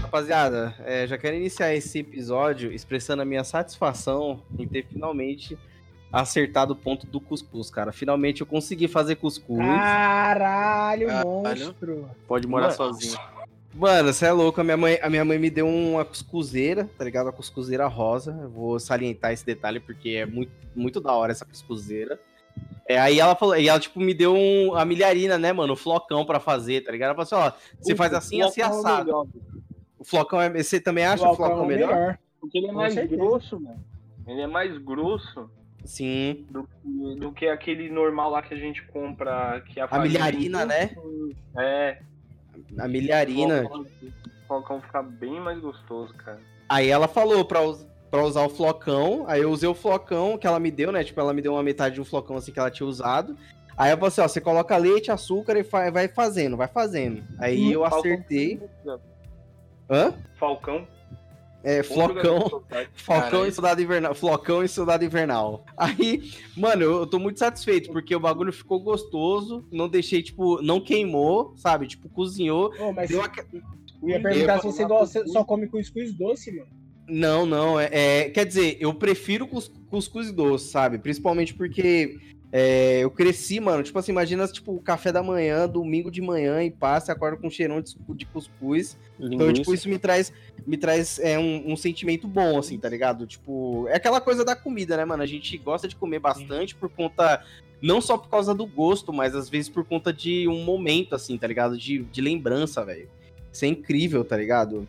Rapaziada, é, já quero iniciar esse episódio expressando a minha satisfação em ter finalmente acertado o ponto do cuscuz, cara. Finalmente eu consegui fazer cuscuz. Caralho, monstro. Pode morar Mano, sozinho. Mano, você é louco. A minha, mãe, a minha mãe me deu uma cuscuzeira, tá ligado? Uma cuscuzeira rosa. Eu vou salientar esse detalhe porque é muito, muito da hora essa cuscuzeira. É, aí ela falou, e ela, tipo, me deu um, a milharina, né, mano? O flocão pra fazer, tá ligado? Ela falou assim, ó, você faz assim, assim, Flocão é o assado. melhor, O flocão é. Você também acha o flocão é melhor? Porque ele é Com mais certeza. grosso, mano. Ele é mais grosso Sim. do que, do que aquele normal lá que a gente compra. Que A milharina, né? É. A milharina. O flocão fica bem mais gostoso, cara. Aí ela falou pra, us- pra usar o flocão, aí eu usei o flocão que ela me deu, né? Tipo, ela me deu uma metade de um flocão assim que ela tinha usado. Aí eu falei assim, ó, você coloca leite, açúcar e vai fazendo, vai fazendo. Aí eu Falcão- acertei. Hã? Falcão. É, flocão. Falcão e Soldado Invernal. Flocão e Soldado Invernal. Aí, mano, eu, eu tô muito satisfeito, porque o bagulho ficou gostoso. Não deixei, tipo, não queimou, sabe? Tipo, cozinhou. Ô, mas Deu eu aque- ia perguntar eu- se você gosta, só come cuscuz doce, mano. Não, não. É, é- quer dizer, eu prefiro cus- cuscuz doce, sabe? Principalmente porque é, eu cresci, mano. Tipo assim, imagina, tipo, o café da manhã, domingo de manhã, e passa, acorda com um cheirão de, de cuscuz. Então, tipo, isso me traz, me traz é, um, um sentimento bom, assim, tá ligado? Tipo, é aquela coisa da comida, né, mano? A gente gosta de comer bastante por conta. Não só por causa do gosto, mas às vezes por conta de um momento, assim, tá ligado? De, de lembrança, velho. Isso é incrível, tá ligado?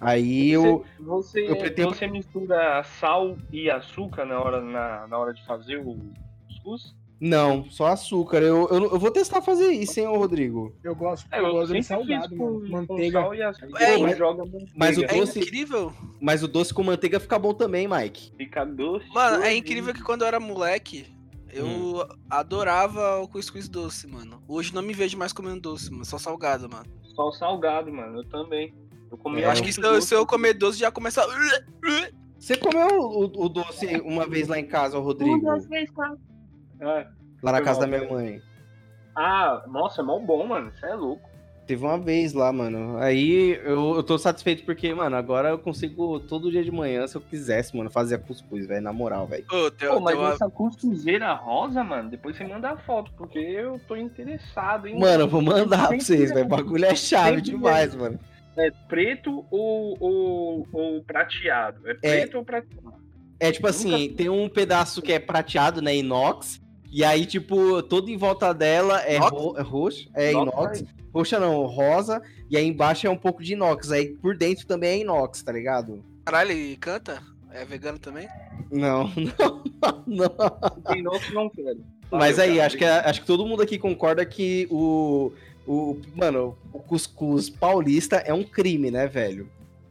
Aí eu. Você, eu pretendo- você mistura sal e açúcar na hora, na, na hora de fazer o cuscuz? Não, só açúcar. Eu, eu, eu vou testar fazer isso, hein, ô Rodrigo. Eu gosto, É, eu eu gosto de salgado, com, Manteiga. com sal e açúcar. É, mas- joga manteiga. mas o É doce- incrível. Mas o doce com manteiga fica bom também, Mike. Fica doce. Mano, é incrível que quando eu era moleque, eu Hum. adorava o cuscuz doce, mano. Hoje não me vejo mais comendo doce, mano. Só salgado, mano. Só salgado, mano. Eu também. Eu comi É, Eu acho que se eu, doce. se eu comer doce já começa. Você comeu o, o doce uma vez lá em casa, ô Rodrigo? É. Lá na casa da minha mãe. Ah, nossa, é mó bom, mano. Você é louco. Teve uma vez lá, mano. Aí eu, eu tô satisfeito porque, mano, agora eu consigo todo dia de manhã, se eu quisesse, mano, fazer cuscuz, velho. Na moral, velho. Ô, tem, Pô, mas tem uma- essa cuscuzeira rosa, mano, depois você manda a foto, porque eu tô interessado, hein? Mano, eu vou mandar pra vocês, velho. O bagulho é chave demais, mano. É preto ou, ou, ou prateado? É preto ou prateado? É tipo assim, tem um pedaço que é prateado, né? Inox. E aí, tipo, todo em volta dela é, ro é roxo. É Inox, inox. Roxa não, rosa. E aí embaixo é um pouco de inox. Aí por dentro também é inox, tá ligado? Caralho, ele canta? É vegano também? Não, não, não. Tem inox não quero. Mas aí, acho que, acho que todo mundo aqui concorda que o, o. Mano, o cuscuz paulista é um crime, né, velho?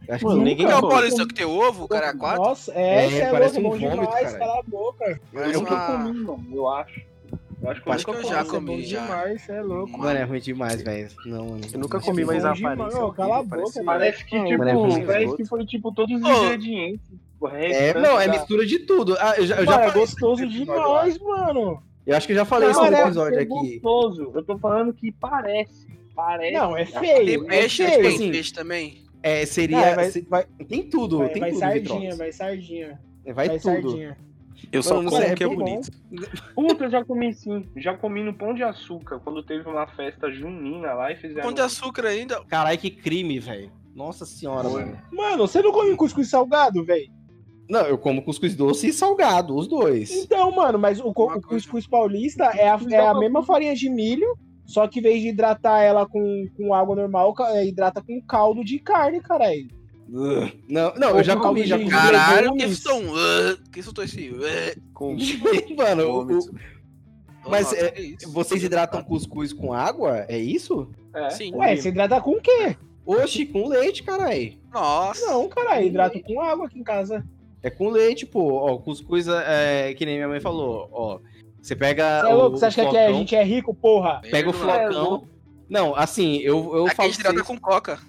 Acho Mano, que ninguém. que é o Pô, paulista que tem ovo, o cara é quatro? Nossa, é, É, é parece louco, um bom vômito, demais, cala a boca. Parece Eu nunca uma- comi, mano, eu acho. Eu acho que eu Acho que eu já é comi, bom já. demais, é louco. Mano, é ruim demais, velho. Não, mano. Eu nunca comi, que mas bom a demais. aparência. Ô, cala a boca, Parece que, tipo, mas é parece que foi, tipo, todos os ingredientes. É, não, é mistura de tudo. Ah, eu já, eu já Mano, é gostoso demais, mano. Eu acho que eu já falei isso no é- episódio é aqui. gostoso. Eu tô falando que parece. Parece. Não, é Tem feio. É peixe, feio. tem assim, peixe também. É, seria. Não, vai, se- vai, Tem tudo, vai, tem vai tudo, sardinha, vai sardinha. Vai, Vai tudo. sardinha. Eu só Mano, como é o que é bem bom. bonito. Puta, eu já comi sim. Já comi no Pão de Açúcar, quando teve uma festa junina lá e fizeram. Pão de açúcar ainda. Caralho, que crime, velho. Nossa senhora, Foi. mano. Mano, você não come cuscuz salgado, velho? Não, eu como cuscuz doce e salgado, os dois. Então, mano, mas o, o cuscuz paulista é a, é a mesma farinha de milho, só que em vez de hidratar ela com, com água normal, é, hidrata com caldo de carne, caralho. Não, não, eu Ou já com comi, já comi. Caralho, que um. uh, Que soltou esse. uh. Com Mano, o- Mas, Nossa, é, isso? vocês hidratam cuscuz com água? É isso? É. Sim. Ué, você hidrata com o quê? Oxi, com leite, caralho. Nossa. Não, caralho, hidrata com água aqui em casa. É com leite, pô. Ó, cuscuz é que nem minha mãe falou, ó. Você pega. Você é o louco? Você acha que aqui é- a gente é rico, porra? Pega o. É, flocão. Não, assim, eu, eu Aqui a falo. gente trata vocês- com coca.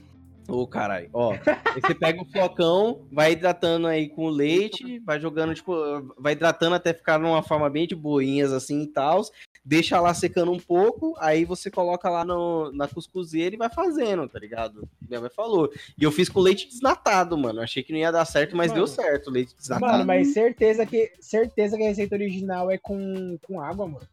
Ô, caralho. Ó, aí você pega o flocão, vai hidratando aí com o leite, vai jogando, tipo, vai hidratando até ficar numa forma bem de boinhas assim e tal. Deixa lá secando um pouco, aí você coloca lá no, na cuscuzeira e vai fazendo, tá ligado? Minha mãe falou. E eu fiz com leite desnatado, mano. Achei que não ia dar certo, mas Mano. deu certo o leite desnatado. Mano, mas certeza que, certeza que a receita original é com, com água, mano.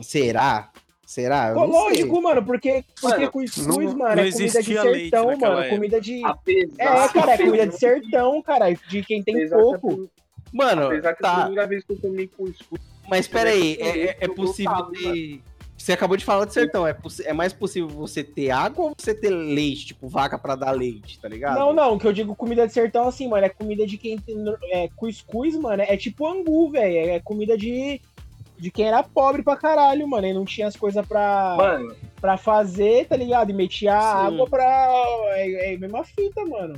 Será? Será? Eu não sei. lógico, mano, porque, porque Mano, cuscuz, não- mano, não é comida de sertão, mano. época. Comida de. Apesar, É, cara, é comida de sertão, cara. De quem tem apesar pouco. que- Mano, Apesar que a tá. primeira vez que eu comi cuscuz, Mas peraí, é, é- é possível gostava, ter. Você acabou de falar de sertão, é, é mais possível você ter água ou você ter leite, tipo vaca pra dar leite, tá ligado? Não, não, o que eu digo comida de sertão, assim, mano, é comida de quem tem. É, cuscuz, mano, é tipo angu, velho. É comida de. De quem era pobre pra caralho, mano. E não tinha as coisas pra, mano, pra fazer, tá ligado? E metia Sim. água pra. É, é a mesma fita, mano.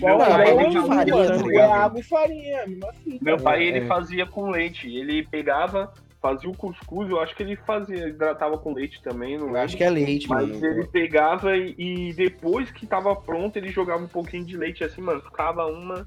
Meu Igual pai, igual ele faria, mano. tá é ligado? água e farinha, é a mesma fita. meu pai É, ele é. fazia com leite. Ele pegava, fazia o cuscuz, eu acho que ele fazia, hidratava com leite também, não acho que é leite, Mas mano. ele pegava e, e depois que tava pronto, ele jogava um pouquinho de leite assim, mano. Ficava uma.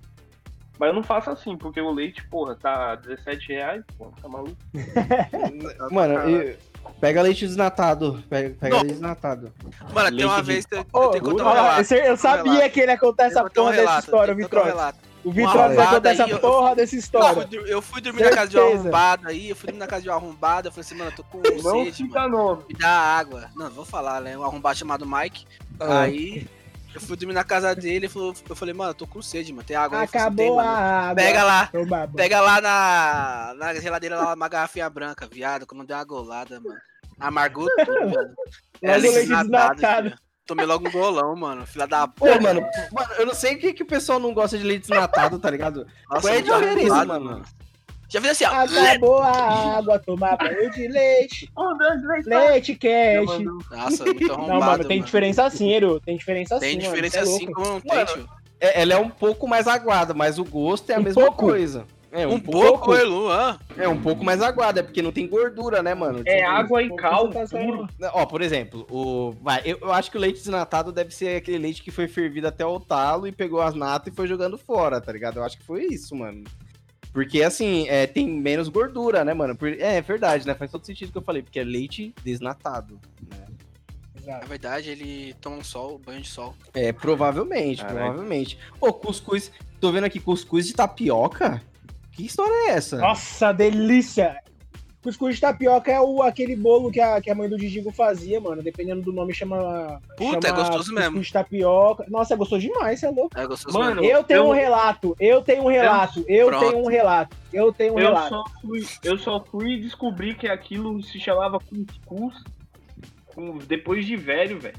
Mas eu não faço assim, porque o leite, porra, tá 17 reais, porra, tá maluco? Mano, eu- pega leite desnatado. Pega, pega Não. leite desnatado. Mano, tem Leite uma de- vez que eu, eu Ô, tenho que contar um relato. eu, sabia relato. que ele ia contar essa contar um porra dessa história, um relato. O Vitrox vai arrombada contar essa aí, eu- porra dessa história. dur- eu fui dormir na casa de um Certeza. arrombado aí, eu fui dormir na casa de um arrombado, eu falei assim, mano, eu tô com Não sede, mano, nome. me dá água. Não, vou falar, né, um arrombado chamado Mike, Ah. aí eu fui dormir na casa dele, eu falei, mano, eu tô com sede, mano, tem água assim, Acabou "Tem, a mano." água. Pega lá, pega lá na, na geladeira lá uma garrafinha branca, viado, que eu não dei uma golada, mano. Amargou tudo. Logo leite desnatado. Tomei logo um golão, mano, filha da puta. mano, mano, eu não sei o que, que o pessoal não gosta de leite desnatado, tá ligado? Nossa, Qual é a diferença, arrombado, mano? Já fiz assim, ó. Acabou a água, tomar banho de leite. Leite quente. Nossa, muito arrombado, Não, mano, tem mano. diferença assim, Eru. Tem diferença assim, Tem mano. diferença é assim louco. como não tem, Mano, tio. É, ela é um pouco mais aguada, mas o gosto é a Um mesma pouco? coisa. É Um pouco, Elu, hã? É um pouco mais aguada, é porque não tem gordura, né, mano? É Tipo, água e Pouco cal tá puro. Ó, por exemplo, o. Vai, eu, eu acho que o leite desnatado deve ser aquele leite que foi fervido até o talo e pegou as natas e foi jogando fora, tá ligado? Eu acho que foi isso, mano. Porque, assim, é, tem menos gordura, né, mano? Por- é, é verdade, né? Faz todo sentido que eu falei, porque é leite desnatado. Né? Na Exato. verdade, ele toma um sol, banho de sol. É, provavelmente, Caralho. provavelmente. Ô, cuscuz. Tô vendo aqui cuscuz de tapioca? Que história é essa? Nossa, delícia! Cuscuz de tapioca é o, aquele bolo que a, que a mãe do Didigo fazia, mano. Dependendo do nome, chama. Puta, é chama gostoso cuscuz mesmo. de tapioca. Nossa, é gostoso demais, você é louco. É gostoso Mano, mesmo. Eu tenho eu- um relato, eu tenho um relato, eu Pronto. tenho um relato, eu tenho um Eu relato. só, fui, eu só fui descobrir que aquilo se chamava cuscuz depois de velho, velho.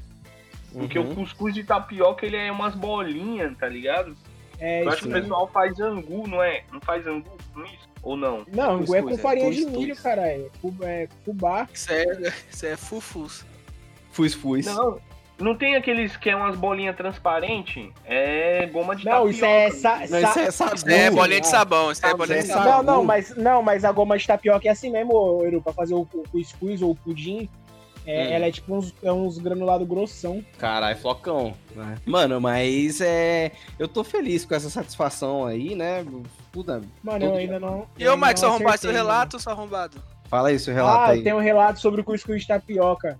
Porque Uhum. o cuscuz de tapioca, ele é umas bolinhas, tá ligado? É Eu acho que o pessoal faz angu, não é? Não faz angu com isso? Ou não? Não, angu é com Cuscuz, é farinha de cuscuz. milho, caralho. É fubá. Isso é, isso é fufus. Fuz, fuz. Não, não tem aqueles que é umas bolinhas transparentes? É goma de Não, tapioca. isso é. Sa, Não, sa- isso é sagu. Isso é bolinha de sabão, isso é bolinha de é sabão. Não, não, mas, não, mas a goma de tapioca é assim mesmo, Eru, pra fazer o, o cuscuz ou o pudim. É, Hum. Ela é tipo uns, é uns granulados grossão. Caralho, flocão. né? Mano, mas é. Eu tô feliz com essa satisfação aí, né? Puta, Mano, eu ainda não. E eu Mike, não seu arrombado, seu relato ou seu arrombado? fala aí seu mano. relato Ah, aí. tem um relato sobre o cuscuz de tapioca.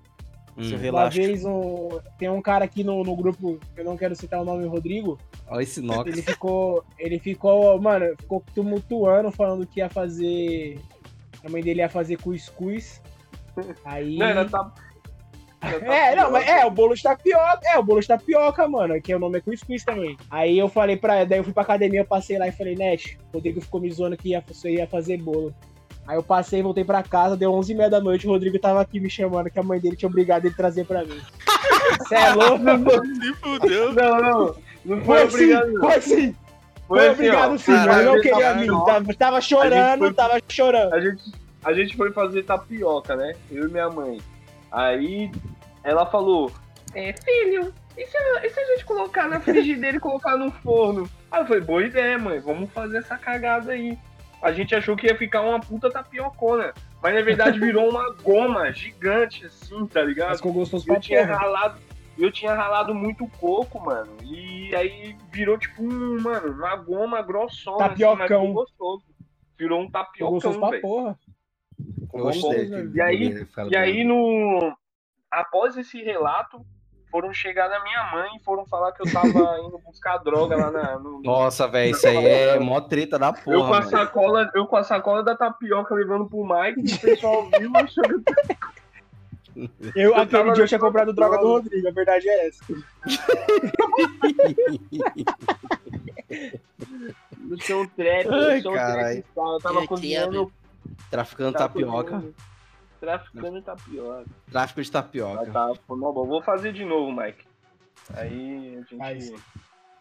Hum. Uma vez um, tem um cara aqui no, no grupo, eu não quero citar o nome, Rodrigo. Olha esse Nox. Ele ficou. Ele ficou, mano, ficou tumultuando, falando que ia fazer. A mãe dele ia fazer cuscuz. Aí. Não, era tá... era É, não, mas tapioca. é, o bolo de tapioca, é, o bolo de tapioca, mano, que o nome é cuscuz também. Aí eu falei pra daí eu fui pra academia, eu passei lá e falei, Net, o Rodrigo ficou me zoando que ia, você ia fazer bolo. Aí eu passei, voltei pra casa, deu 11 e meia da noite, o Rodrigo tava aqui me chamando, que a mãe dele tinha obrigado ele trazer pra mim. Você é louco? Se fudeu. Não, não. Não Foi foi assim, obrigado, não. foi assim, Foi foi assim, obrigado ó. sim, mas eu não queria vir, tava, tava chorando, foi- tava chorando. A gente, a gente foi fazer tapioca, né? Eu e minha mãe. Aí ela falou: É, filho, e se, a- e se a gente colocar na frigideira e colocar no forno? Aí eu falei: Boa ideia, mãe, vamos fazer essa cagada aí. A gente achou que ia ficar uma puta tapiocona. Mas na verdade virou uma goma gigante, assim, tá ligado? Mas ficou gostoso Eu tinha porra. ralado, eu tinha ralado muito coco, mano. E aí virou tipo um, mano, uma goma grossona. Assim, Tapiocão. ficou gostoso. Virou um tapiocão, velho. Gostei. E aí- E aí, no. Após esse relato, foram chegar na minha mãe e foram falar que eu tava indo buscar droga lá na, no. Nossa, velho, isso aí é mó treta da eu, porra, com a mano. sacola, eu com a sacola da tapioca levando pro Mike, e o pessoal viu achando Eu, Eu aquele dia eu tinha comprado droga do Rodrigo, a verdade é essa. no seu trap. Ai, no trap. Eu tava cozinhando. Traficando tava tapioca. Traficando tapioca. Tráfico de tapioca. tá, foi bom. Vou fazer de novo, Mike. Aí a gente.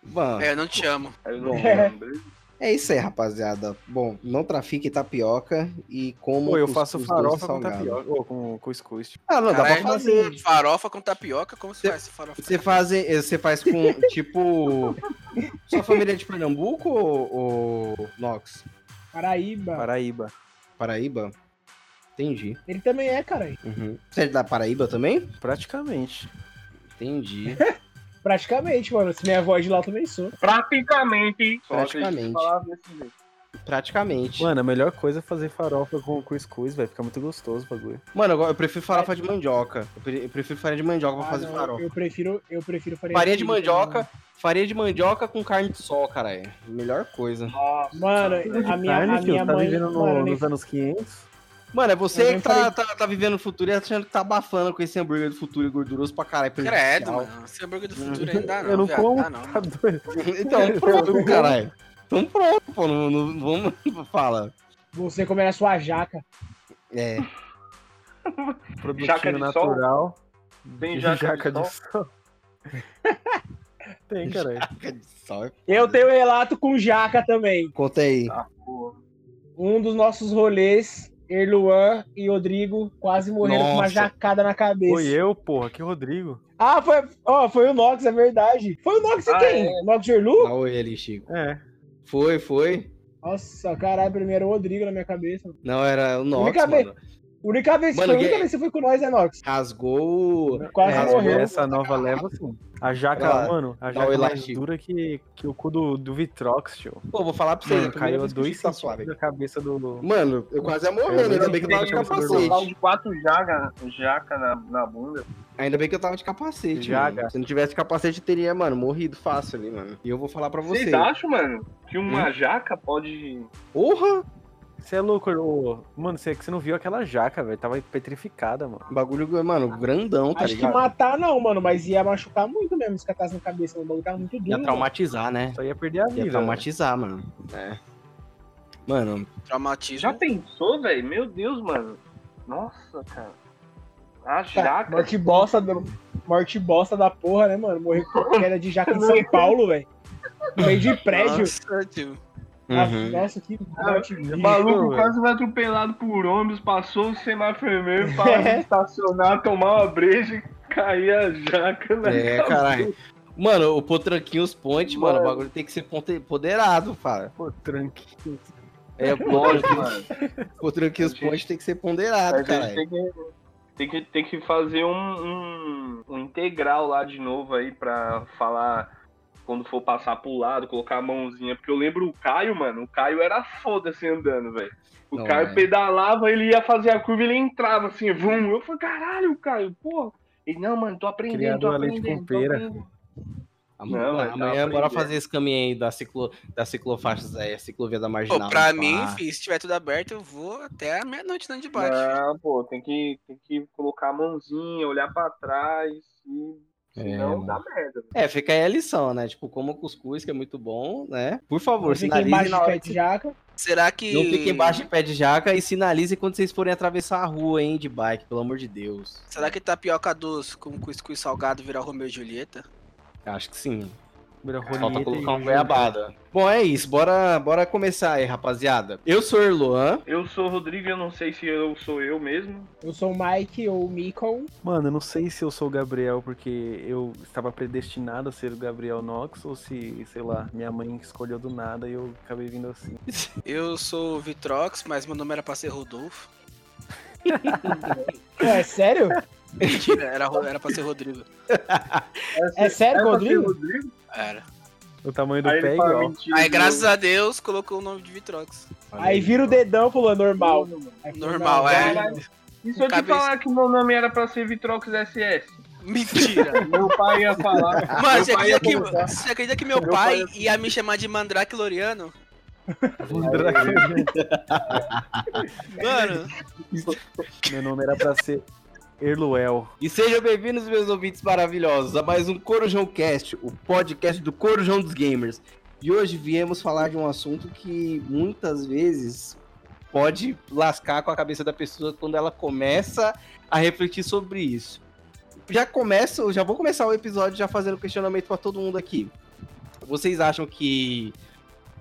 Mano, É, eu não te amo. Eu não É. é isso aí, rapaziada. Bom, não trafique tapioca e como. Pô, eu faço farofa com tapioca. Ou com cuscuz. tipo. Ah, não, dá Caralho, pra fazer. Farofa com tapioca, como você Cê- faz farofa? Você faz, você faz com, tipo. Sua família é de Pernambuco ou, ou Nox? Paraíba. Paraíba. Paraíba? Entendi. Ele também é, cara. Uhum. Você é da Paraíba também? Praticamente. Entendi. Praticamente, mano. Se minha é de lá, eu também sou. Praticamente. Só Praticamente. Praticamente. Mano, a melhor coisa é fazer farofa com cuscuz, vai ficar muito gostoso o bagulho. Mano, eu, eu prefiro farofa de mandioca. Eu, pre- eu prefiro farinha de mandioca pra Ah, fazer não, farofa. Eu prefiro, eu prefiro farinha, Farinha de mandioca, farinha de mandioca com carne de sol, cara. É melhor coisa. Nossa. Mano, a minha, a Carne, minha tá mãe. vivendo no- mano, nos anos 500. Mano, é você que tá, falei- tá, tá vivendo o futuro e achando que tá abafando com esse hambúrguer do futuro e gorduroso pra caralho. Credo, mano. Esse hambúrguer do futuro ainda dá não, eu não viado, como. não. Tá doido. Então, pronto, caralho. Então pronto, pô. Não, não, vamos. Fala. Você comer a sua jaca. É. Produtinho Jaca de sol? natural. Tem e jaca de sol. Tem, caralho. Caca de sol. Eu tenho relato com jaca também. Conta aí. Ah. Um dos nossos rolês, Erluan e Rodrigo quase morreram com uma Nossa. jacada na cabeça. Foi eu, porra, que Rodrigo. Ah, foi, ó, foi o Nox, é verdade. Foi o Nox e Ah, quem? é. O Nox de Erlu? Oi ali, Chico. É. Foi, foi. Nossa, caralho, primeiro o Rodrigo na minha cabeça. Não, era o Nox. Única vez, Mano, foi a única que- vez que você foi com nós, é Nox. Rasgou. Quase rasgou morreu. Essa nova leva, sim. A jaca, mano, a jaca é mais dura que, que o cu do, do Vitrox, tio. Pô, vou falar pra vocês. Mano, caiu dois tá suave. da cabeça do... Mano, eu quase ia morrer, Eu ainda bem que eu tava de Um capacete. de quatro jaca, jaca na, na bunda. Ainda bem que eu tava de capacete, Jaga. mano. Se não tivesse capacete, eu teria, mano, morrido fácil ali, mano. E eu vou falar pra você. Vocês acham, mano, que uma jaca pode. Porra! Você é louco, ô. Mano, você, você não viu aquela jaca, velho. Tava petrificada, mano. Bagulho, mano, grandão, tá Acho que ligado? matar não, mano, mas ia machucar muito mesmo se catasse na cabeça. O bagulho tava muito duro. Ia mano. traumatizar, né? Só ia perder a vida. Ia velho. traumatizar, mano. É. Mano, Traumatismo. Já pensou, velho? Meu Deus, mano. Nossa, cara. A Tá, jaca. morte bosta, da- morte bosta da porra, né, mano? Morrer com queda de jaca em São Paulo, velho. No meio de prédio. Nossa, tio. Ah, uhum. Nossa, que morte O bicho. maluco quase vai atropelado por ônibus, passou o semáforo vermelho, para de estacionar, tomar uma breja e cair a jaca na é, cabeça. caralho. Mano, o Potranquinhos Point, mano, o Mano. bagulho tem que ser poderado, cara. Pô, tranquilo. É, Lógico, mano. o Potranquinhos gente- Point tem que ser ponderado, cara. tem que, tem que, tem que fazer um, um, um integral lá de novo aí pra falar quando for passar pro lado, colocar a mãozinha. Porque eu lembro o Caio, mano. O Caio era foda-se andando, velho. O Não, Caio é. pedalava, ele ia fazer a curva, ele entrava assim, vum. Eu falei, caralho, Caio, pô. Ele, não, mano, tô aprendendo, Criado tô a leite aprendendo. com pera. aprendendo. Amanhã, Não, tá amanhã bora aprendendo. fazer esse caminho aí da, ciclo, da ciclofaixas aí, a ciclovia da Pô, marginal. pra pá. mim, fi, se tiver tudo aberto, eu vou até a meia-noite dando de bate. Não, pô, tem que, tem que colocar a mãozinha, olhar pra trás e. É, Senão mano. dá merda. É, fica aí a lição, né? Tipo, como cuscuz, que é muito bom, né? Por favor, Não fica sinalize embaixo na de pé que de jaca. Será que. Não fique embaixo de pé de jaca e sinalize quando vocês forem atravessar a rua, hein, de bike, pelo amor de Deus. Será que tapioca doce com cuscuz salgado virar Romeu e Julieta? Acho que sim. Falta roleta colocar um goiabada. Bom, é isso. Bora, bora começar aí, rapaziada. Eu sou o Erloan. Eu sou o Rodrigo, eu não sei se eu sou eu mesmo. Eu sou o Mike ou o Mikon. Mano, eu não sei se eu sou o Gabriel porque eu estava predestinado a ser o Gabriel Knox ou se, sei lá, minha mãe escolheu do nada e eu acabei vindo assim. Eu sou o Vitrox, mas meu nome era pra ser Rodolfo. Ué, sério? Mentira, era, era pra ser Rodrigo. É sério, pra ser Rodrigo? Rodrigo? Era. O tamanho do Aí pé é igual. mentira. Aí, de graças a Deus, colocou o nome de Vitrox. Aí vira o dedão e falou normal. Aí Normal, é. não. E se eu te falar que o meu nome era pra ser Vitrox SS? Mentira. Meu pai ia falar. Mano, você acredita, que, você acredita que meu, Meu pai, pai ia me chamar de Mandrake Loriano? Mano, Meu nome era pra ser Erluel. E sejam bem-vindos, meus ouvintes maravilhosos, a mais um Corujão Cast, o podcast do Corujão dos Gamers. E hoje viemos falar de um assunto que muitas vezes pode lascar com a cabeça da pessoa quando ela começa a refletir sobre isso. Já começo, já vou começar o episódio já fazendo questionamento para todo mundo aqui. Vocês acham que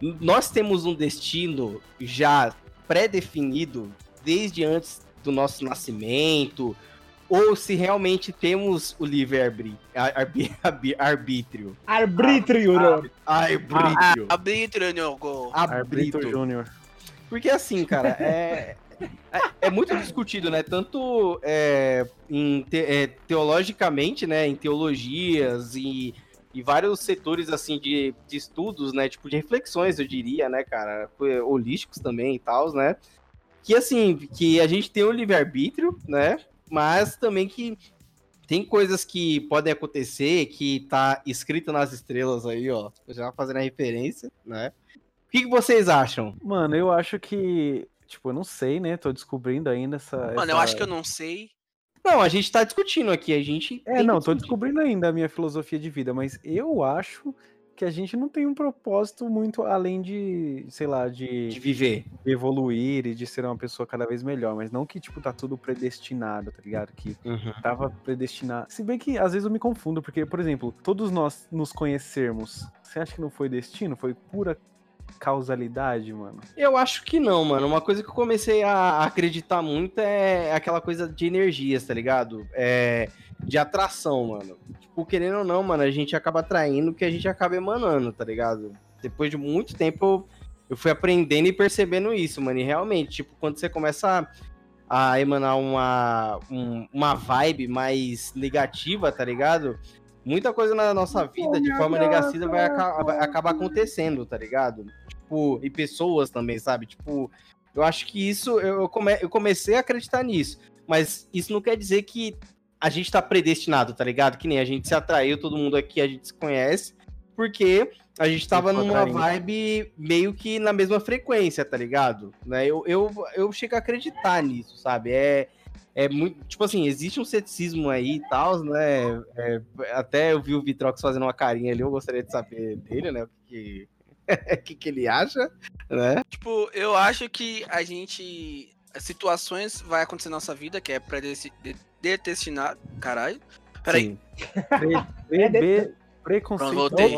nós temos um destino já pré-definido desde antes do nosso nascimento? Ou se realmente temos o livre-arbítrio. Arbítrio. Arbítrio, né? Arbítrio. arbítrio, Nhogo. Arbítrio Arbítrio. Júnior. Porque assim, cara, é, é, é muito discutido, né? Tanto é, em te- é, teologicamente, né? Em teologias e, e vários setores, assim, de, de estudos, né? Tipo, de reflexões, eu diria, né, cara? Holísticos também e tal, né? Que, assim, que a gente tem o livre-arbítrio, né? Mas também que tem coisas que podem acontecer que tá escrito nas estrelas aí, ó. Já fazendo a referência, né? O que, que vocês acham? Mano, eu acho que. Tipo, eu não sei, né? Tô descobrindo ainda essa. Mano, essa... eu acho que eu não sei. Não, a gente tá discutindo aqui, a gente. É, não, tô discutir. descobrindo ainda a minha filosofia de vida, mas eu acho que a gente não tem um propósito muito além de, sei lá, de de viver. evoluir e de ser uma pessoa cada vez melhor, mas não que, tipo, tá tudo predestinado, tá ligado? Que tava predestinado. Se bem que às vezes eu me confundo, porque, por exemplo, todos nós nos conhecermos, você acha que não foi destino? Foi pura causalidade, mano? Eu acho que não, mano. Uma coisa que eu comecei a acreditar muito é aquela coisa de energias, tá ligado? É de atração, mano. Tipo, querendo ou não, mano, a gente acaba atraindo o que a gente acaba emanando, tá ligado? Depois de muito tempo eu, fui aprendendo e percebendo isso, mano. E realmente, tipo, quando você começa a, a emanar uma, um- uma vibe mais negativa, tá ligado? Muita coisa na nossa vida de forma negativa vai, aca- vai acabar acontecendo, tá ligado? Tipo, e pessoas também, sabe? Tipo, eu acho que isso, eu, come- eu comecei a acreditar nisso. Mas isso não quer dizer que a gente tá predestinado, tá ligado? Que nem a gente se atraiu, todo mundo aqui a gente se conhece, porque a gente tava numa atraindo. vibe meio que na mesma frequência, tá ligado? Né? Eu, eu, eu chego a acreditar nisso, sabe? É, é muito. Tipo assim, existe um ceticismo aí e tal, né? É, até eu vi o Vitrox fazendo uma carinha ali, eu gostaria de saber dele, né? O que, que, que, ele acha, né? Tipo, eu acho que a gente. Situações vai acontecer na nossa vida, que é predestinado. Caralho. Peraí. Pre, É pre, preconceito. Voltei.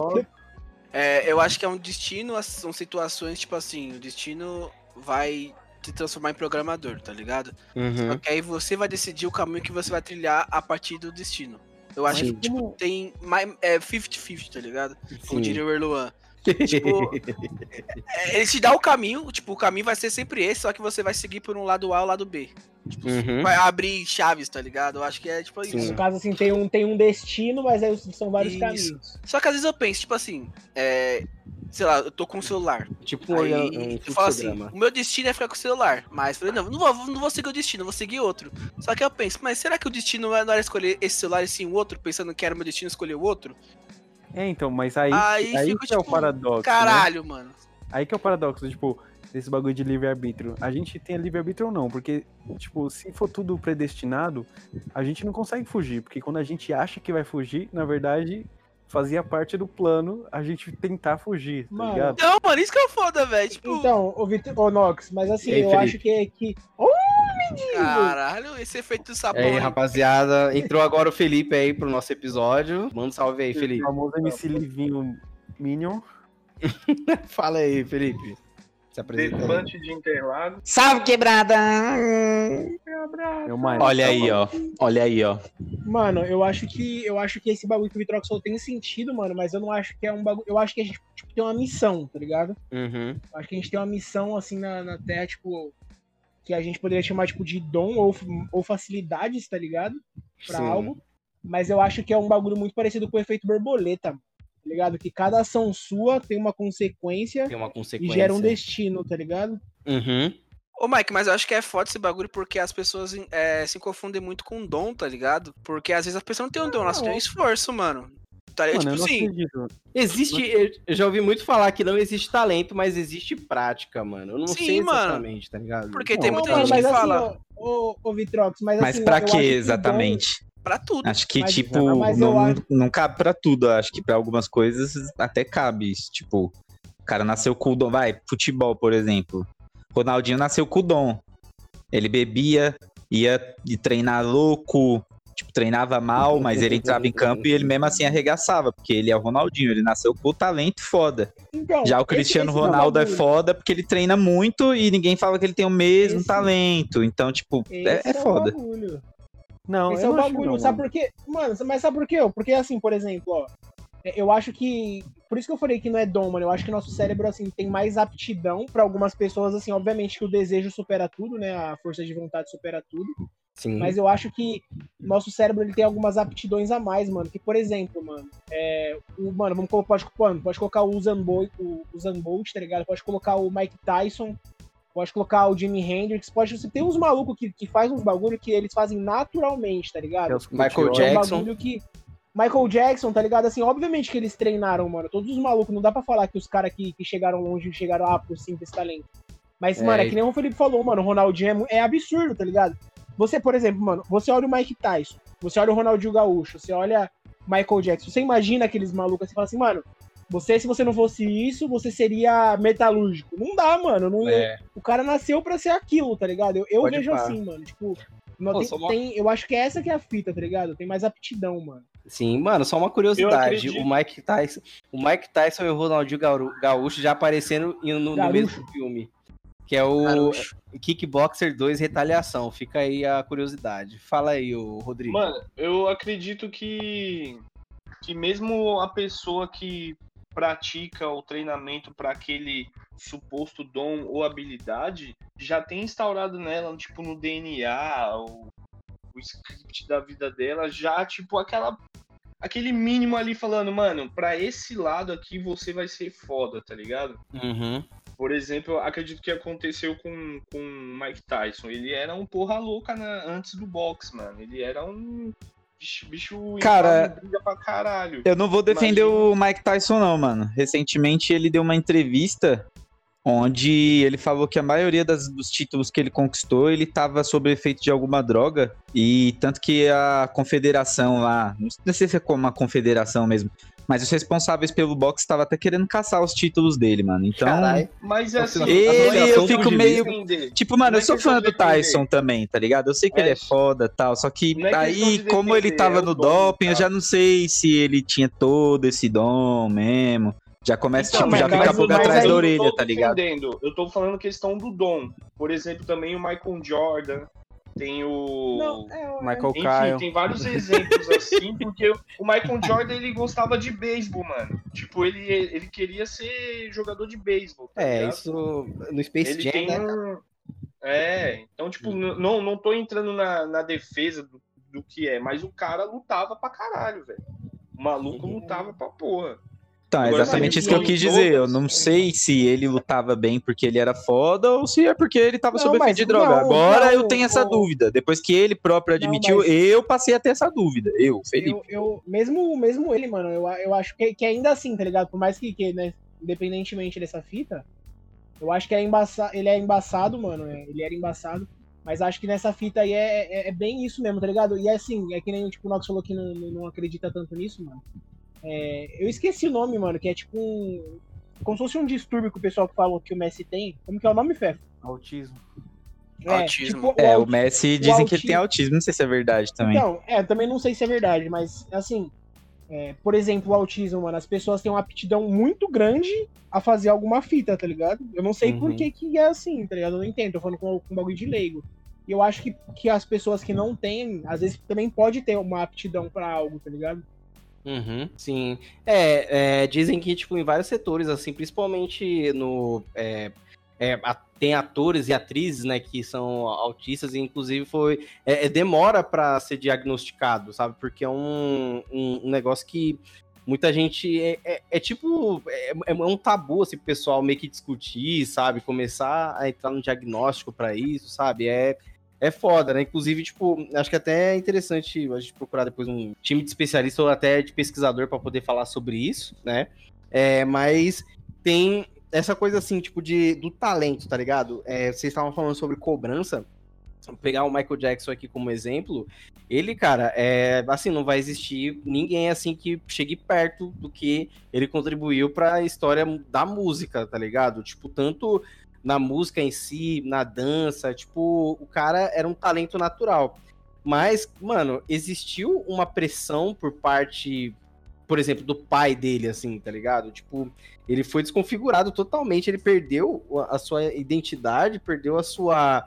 É, eu acho que é um destino, são situações, tipo assim, o destino vai te transformar em programador, tá ligado? Só Uhum. que aí você vai decidir o caminho que você vai trilhar a partir do destino. Eu acho Sim. que, tipo, tem mais, é 50-50, tá ligado? Como diria o Erluan. Tipo, é, ele te dá o caminho, tipo, o caminho vai ser sempre esse, só que você vai seguir por um lado A ou lado B. Tipo, Uhum. vai abrir chaves, tá ligado? Eu acho que é tipo Sim. isso. No caso, assim, tem um, tem um destino, mas aí são vários Isso. caminhos. Só que às vezes eu penso, tipo assim, é, sei lá, eu tô com o celular. Tipo Aí um eu falo assim, o meu destino é ficar com o celular. Mas falei, não, não vou, não vou seguir o destino, eu vou seguir outro. Só que eu penso, mas será que o destino não era escolher esse celular e sim o outro, pensando que era o meu destino escolher o outro? É, então, mas aí, Aí aí, fica, que é o tipo, paradoxo. né? Caralho, mano. Aí que é o paradoxo, tipo, desse bagulho de livre-arbítrio. A gente tem livre-arbítrio ou não? Porque, tipo, se for tudo predestinado, a gente não consegue fugir. Porque quando a gente acha que vai fugir, na verdade, fazia parte do plano a gente tentar fugir, tá Mano. ligado? Não, mano, isso que é foda, velho. Tipo, Então, ô, Vitor, ô Nox, mas assim, aí, eu Felipe? acho que é que. Ô, mendigo! caralho, esse efeito do sabão. E aí, hein? rapaziada, entrou agora o Felipe aí pro nosso episódio. Manda um salve aí, O Felipe. famoso MC Livinho Minion. Fala aí, Felipe. Se apresenta de Interlagos. Salve, quebrada! É. Olha aí, ó. Olha aí, ó. Mano, eu acho que eu acho que esse bagulho que o Vitrox falou tem sentido, mano, mas eu não acho que é um bagulho. Eu acho que a gente tipo, tem uma missão, tá ligado? Uhum. Eu acho que a gente tem uma missão, assim, na, na Terra, tipo, que a gente poderia chamar, tipo, de dom ou, ou facilidades, tá ligado? pra Sim. algo. Mas eu acho que é um bagulho muito parecido com o efeito borboleta, tá ligado? Que cada ação sua tem uma consequência Tem uma e consequência. gera um destino, tá ligado? Uhum. Ô, Mike, mas eu acho que é foda esse bagulho porque as pessoas é, se confundem muito com dom, tá ligado? Porque às vezes a pessoa não tem um dom, elas Não. têm um esforço, mano. Tá ligado? Mano, eu tipo não assim, acredito. Existe, eu- eu já ouvi muito falar que não existe talento, mas existe prática, mano. Eu não Sim, sei mano. exatamente, tá ligado? Porque tem Não, muita mano, gente que assim, fala Ô, ô, ô Vitrox, mas, Mas assim, pra eu acho que pra tudo. Acho que, Mas- tipo, eu não, acho- não cabe pra tudo. Acho que pra algumas coisas até cabe. isso. Tipo, o cara nasceu com o dom. Vai, futebol, por exemplo. Ronaldinho nasceu com o dom. Ele bebia, ia de treinar louco, tipo, treinava mal, mas ele entrava em campo e ele mesmo assim arregaçava, porque ele é o Ronaldinho, ele nasceu com o talento foda. Então, Já o esse- Cristiano esse é o Ronaldo é foda porque ele treina muito e ninguém fala que ele tem o mesmo Esse- talento. Então, tipo, é, Esse é foda. o bagulho. Não, Esse eu é o não acho bagulho. não, sabe mano. por quê? Mano, mas sabe por quê? Porque assim, por exemplo, ó. é, Eu acho que. Por isso que eu falei que não é dom, mano. Eu acho que nosso cérebro, assim, tem mais aptidão pra algumas pessoas, assim, obviamente que o desejo supera tudo, né? A força de vontade supera tudo. Sim. Mas eu acho que nosso cérebro ele tem algumas aptidões a mais, mano. Que, por exemplo, mano, é, o, mano, vamos colocar, pode, mano, pode colocar o Usain Bolt, o Usain Bolt, tá ligado? Pode colocar o Mike Tyson, pode colocar o Jimi Hendrix, pode. Você tem uns malucos que, que faz uns bagulho que eles fazem naturalmente, tá ligado? É Michael Curtiol. É um Jackson. bagulho que. Michael Jackson, tá ligado? Assim, obviamente que eles treinaram, mano. Todos os malucos, não dá pra falar que os caras que, que chegaram longe chegaram lá por simples talento. Mas, É, mano, é que nem o Felipe falou, mano. O Ronaldinho é, é absurdo, tá ligado? Você, por exemplo, mano, você olha o Mike Tyson, você olha o Ronaldinho Gaúcho, você olha Michael Jackson, você imagina aqueles malucos assim, fala assim, mano, você, se você não fosse isso, você seria metalúrgico. Não dá, mano. Não, É. O cara nasceu pra ser aquilo, tá ligado? Eu, eu vejo pá. assim, mano. Tipo, não Pô, tem- uma- tem- eu acho que essa que é a fita, tá ligado? Tem mais aptidão, mano. Sim, mano, só uma curiosidade. O Mike Tyson, o Mike Tyson e o Ronaldinho Gaú- Gaúcho já apareceram em- no, no mesmo filme. Que é o Gaúcho. Kickboxer 2 Retaliação. Fica aí a curiosidade. Fala aí, o Rodrigo. Mano, eu acredito que, que mesmo a pessoa que pratica o treinamento para aquele suposto dom ou habilidade já tem instaurado nela, tipo, no DNA, o, o script da vida dela, já, tipo, aquela. Aquele mínimo ali falando, mano, pra esse lado aqui você vai ser foda, tá ligado? Uhum. Por exemplo, acredito que aconteceu com com o Mike Tyson. Ele era um porra louca na- antes do boxe, mano. Ele era um bicho, bicho Cara, briga pra caralho. Eu não vou defender Imagina. o Mike Tyson, não, mano. Recentemente ele deu uma entrevista onde ele falou que a maioria das- dos títulos que ele conquistou, ele tava sob efeito de alguma droga. E tanto que a confederação lá, não sei se é como uma confederação mesmo, mas os responsáveis pelo boxe estavam até querendo caçar os títulos dele, mano. Então, Caralho. Mas assim, Ele, é eu fico meio- defender. Tipo, mano, Não eu é sou fã do defender. Tyson também, tá ligado? Eu sei que É ele é foda e tal, só que Não é aí, de como ele tava é no dom do doping, eu cara. já não sei se ele tinha todo esse dom mesmo. Já começa, Então, tipo, já fica a pulga atrás da orelha, tá ligado? Eu tô falando questão do dom. Por exemplo, também o Michael Jordan. Tem o. Não, é, é. Michael Enfim, Kyle. tem vários exemplos assim, porque o Michael Jordan ele gostava de beisebol, mano. Tipo, ele, ele queria ser jogador de beisebol. tá É, ligado? isso no Space Ele Jam, tem né? um. É, então, tipo, n- não, não tô entrando na, na defesa do, do que é, mas o cara lutava pra caralho, velho. O maluco lutava pra porra. Então, é Agora, exatamente isso que eu quis dizer. Eu não sei se ele lutava bem porque ele era foda ou se é porque ele tava Não, sob efeito de droga. não, Agora não, eu tenho essa o- dúvida. Depois que ele próprio Não, admitiu, mas- eu passei a ter essa dúvida. Eu, Felipe. Eu, eu, mesmo, mesmo ele, mano, eu, eu acho que, que ainda assim, tá ligado? Por mais que, que né, independentemente dessa fita, eu acho que é embaça, ele é embaçado, mano. é, ele era embaçado. Mas acho que nessa fita aí é, é, é bem isso mesmo, tá ligado? E é assim, é que nem tipo, o Nox falou que não, não, não acredita tanto nisso, mano. É, eu esqueci o nome, mano, que é tipo um. Como se fosse um distúrbio que o pessoal que falou que o Messi tem. Como que é o nome, Fé? Autismo. Autismo. tipo, É, o auti- Messi dizem que ele tem autismo. Não sei se é verdade também. Então, é, também não sei se é verdade, mas assim, é, por exemplo, o autismo, mano, as pessoas têm uma aptidão muito grande a fazer alguma fita, tá ligado? Eu não sei por Uhum. que, que é assim, tá ligado? Eu não entendo, tô falando com, com bagulho de leigo. E eu acho que, que as pessoas que não têm, às vezes também pode ter uma aptidão pra algo, tá ligado? Uhum, sim. É, é, dizem que, tipo, em vários setores, assim, principalmente no. é, é, tem atores e atrizes, né, que são autistas, e inclusive foi. É, é demora pra ser diagnosticado, sabe? Porque é um, um, um negócio que muita gente. É, é- é tipo. É, é um tabu, assim, pro pessoal meio que discutir, sabe? Começar a entrar no diagnóstico pra isso, sabe? É. É foda, né? Inclusive, tipo, acho que até é interessante a gente procurar depois um time de especialista ou até de pesquisador pra poder falar sobre isso, né? É, mas tem essa coisa assim, tipo, de, do talento, tá ligado? É, vocês estavam falando sobre cobrança. Vou pegar o Michael Jackson aqui como exemplo. Ele, cara, é assim, não vai existir ninguém assim que chegue perto do que ele contribuiu pra história da música, tá ligado? Tipo, tanto na música em si, na dança, tipo, o cara era um talento natural. Mas, mano, existiu uma pressão por parte, por exemplo, do pai dele, assim, tá ligado? Tipo, ele foi desconfigurado totalmente, ele perdeu a sua identidade, perdeu a sua.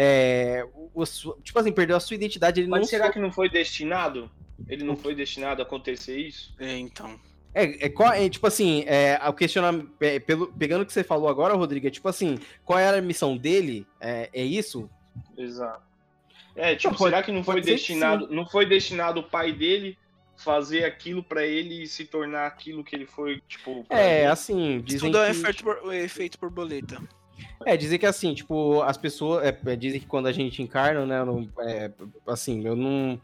é, o- a sua- tipo assim, perdeu a sua identidade. Ele Mas não será só- que não foi destinado? Ele não foi destinado a acontecer isso? É, então. É, é, qual- é, tipo assim, é, o questionamento. é, pelo, pegando o que você falou agora, Rodrigo, é tipo assim, qual era a missão dele? É, é isso? Exato. É, tipo, será que não foi destinado, não foi destinado o pai dele fazer aquilo pra ele se tornar aquilo que ele foi, tipo, É, ele? assim, dizem Tudo é que, efeito, por- o efeito borboleta. É, dizem que assim, tipo, as pessoas. É, é, dizem que quando a gente encarna, né? não- é, assim, eu não.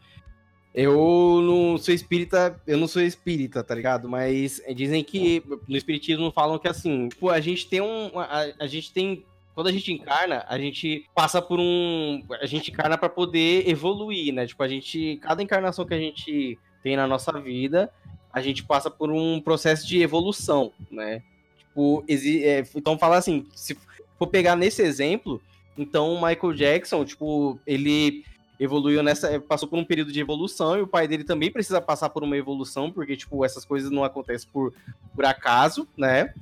Eu não sou espírita, eu não sou espírita, tá ligado? Mas dizem que no espiritismo falam que assim, tipo, a gente tem um. A, a gente tem. Quando a gente encarna, a gente passa por um. A gente encarna pra poder evoluir, né? Tipo, a gente. Cada encarnação que a gente tem na nossa vida, a gente passa por um processo de evolução, né? Tipo, exi- é, então fala assim, se for pegar nesse exemplo, então o Michael Jackson, tipo, ele evoluiu nessa, passou por um período de evolução e o pai dele também precisa passar por uma evolução, porque tipo, essas coisas não acontecem por, por acaso, né?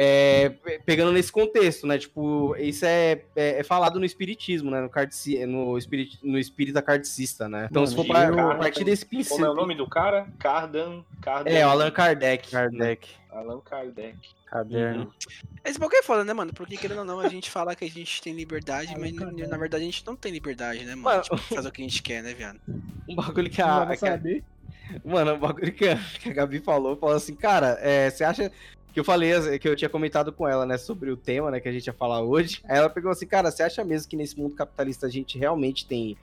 É, pe- pegando nesse contexto, né? Tipo, isso é, é, é falado no espiritismo, né? No, cardici, no, espirit, no espírita kardecista, né? Então, Mano, se for pra, cara, a partir desse Como é o nome do cara? Cardan, Cardan. É, o Allan Kardec. Kardec, Allan Kardec. caderno. Esse pouco é foda, né, mano? Porque querendo ou não, a gente fala que a gente tem liberdade, mas na verdade a gente não tem liberdade, né, mano? Mano. Tipo, fazer o que a gente quer, né, viado? Um bagulho que a, que. Mano, o bagulho que a, que a Gabi falou, falou assim, cara, é, você acha que eu falei, que eu tinha comentado com ela, né, sobre o tema, né, que a gente ia falar hoje. Aí ela pegou assim, cara, você acha mesmo que nesse mundo capitalista a gente realmente tem,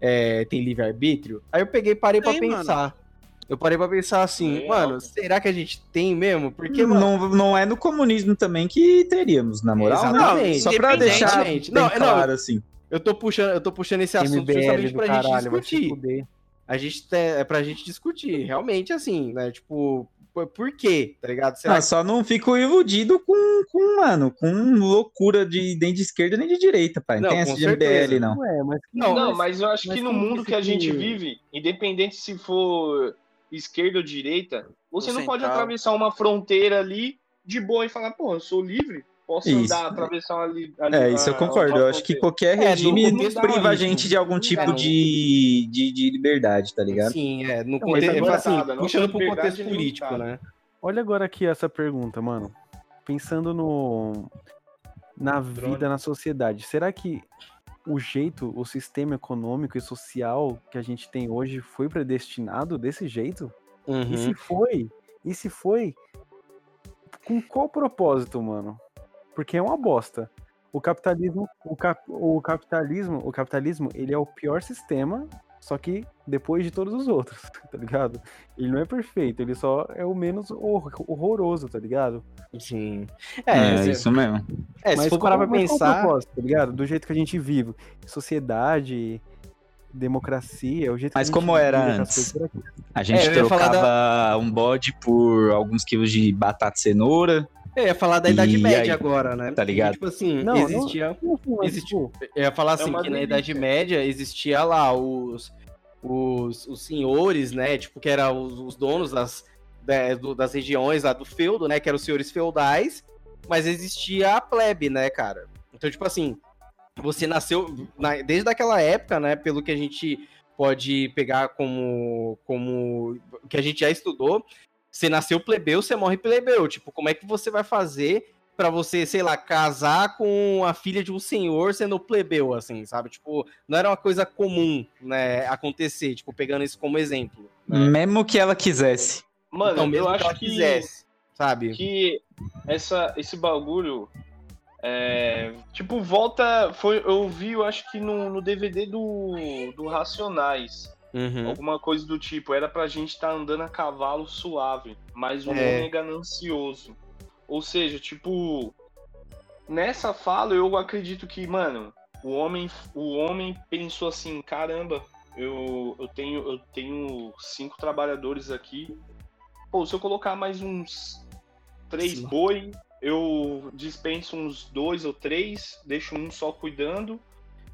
é, tem livre-arbítrio? Aí eu peguei e parei pra Tem, mano. pensar. Eu parei pra pensar assim, Tem, mano, ó. será que a gente tem mesmo? Porque, mano, não, não é no comunismo também que teríamos, na moral. né? Exatamente. Só pra deixar bem Não, não, claro, assim. eu tô puxando, eu tô puxando esse assunto MBL justamente pra gente caralho, se discutir. A gente é pra gente discutir, realmente, assim, né, tipo, por- quê, tá ligado? Será Ah, só não fico iludido com, com, mano, com loucura de nem de esquerda nem de direita, pai. Não, Não, tem com essa de. MBL, não. Ué, mas Não, Não, mas eu acho mas que no mundo que a gente que- vive, independente se for esquerda ou direita, você Ou não pode central. atravessar uma fronteira ali de boa e falar, pô, eu sou livre, posso Isso. andar, atravessar ali. ali É, isso eu a- concordo. uma Eu acho que qualquer É, regime contexto priva a gente de algum tipo no- de, de, de liberdade, tá ligado? Sim, é, no Não, contexto, mas é, agora assim, não puxando pro contexto político, né? olha agora aqui essa pergunta, mano. Pensando no na vida, na sociedade, será que o jeito, o sistema econômico e social que a gente tem hoje foi predestinado desse jeito? E Uhum. se foi? E se foi? Com qual propósito, mano? Porque é uma bosta. O capitalismo, o, cap, o capitalismo, o capitalismo, ele é o pior sistema, só que depois de todos os outros, tá ligado? Ele não é perfeito, ele só é o menos hor- horroroso, tá ligado? Sim. É, É, se, isso mesmo. é, se for parar pra mas pensar. tá ligado? Do jeito que a gente vive, sociedade, democracia, o jeito Mas que a gente como era antes? A gente É, trocava um bode por alguns quilos de batata e cenoura. Eu ia falar da Idade E Média aí? agora, né? Tá ligado? E, tipo assim, Não, existia. Não, mas, Existiu. tipo, Eu ia falar assim, uma que na. Idade Média existia lá os, os, os senhores, né? Tipo, que eram os, os donos das, da- do- das regiões lá do feudo, né? Que eram os senhores feudais, mas existia a plebe, né, cara? Então, tipo assim, você nasceu na- desde aquela época, né? Pelo que a gente pode pegar como, como que a gente já estudou, você nasceu plebeu, você morre plebeu. Tipo, como é que você vai fazer pra você, sei lá, casar com a filha de um senhor sendo plebeu, assim, sabe? Tipo, não era uma coisa comum, né, acontecer, tipo, pegando isso como exemplo. Mesmo que ela quisesse. Mano, então, mesmo eu que acho ela que, quisesse, sabe? que essa, esse bagulho. É, tipo, volta. Foi, eu vi, eu acho que no, no DVD do, do Racionais. Uhum. Alguma coisa do tipo. Era pra gente estar andando a cavalo suave. Mas o É. homem é ganancioso. Ou seja, tipo. Nessa fala, eu acredito que, mano, o homem, o homem pensou assim: caramba, eu, eu, tenho, eu tenho cinco trabalhadores aqui. Pô, se eu colocar mais uns três Sim. boi, eu dispenso uns dois ou três, deixo um só cuidando.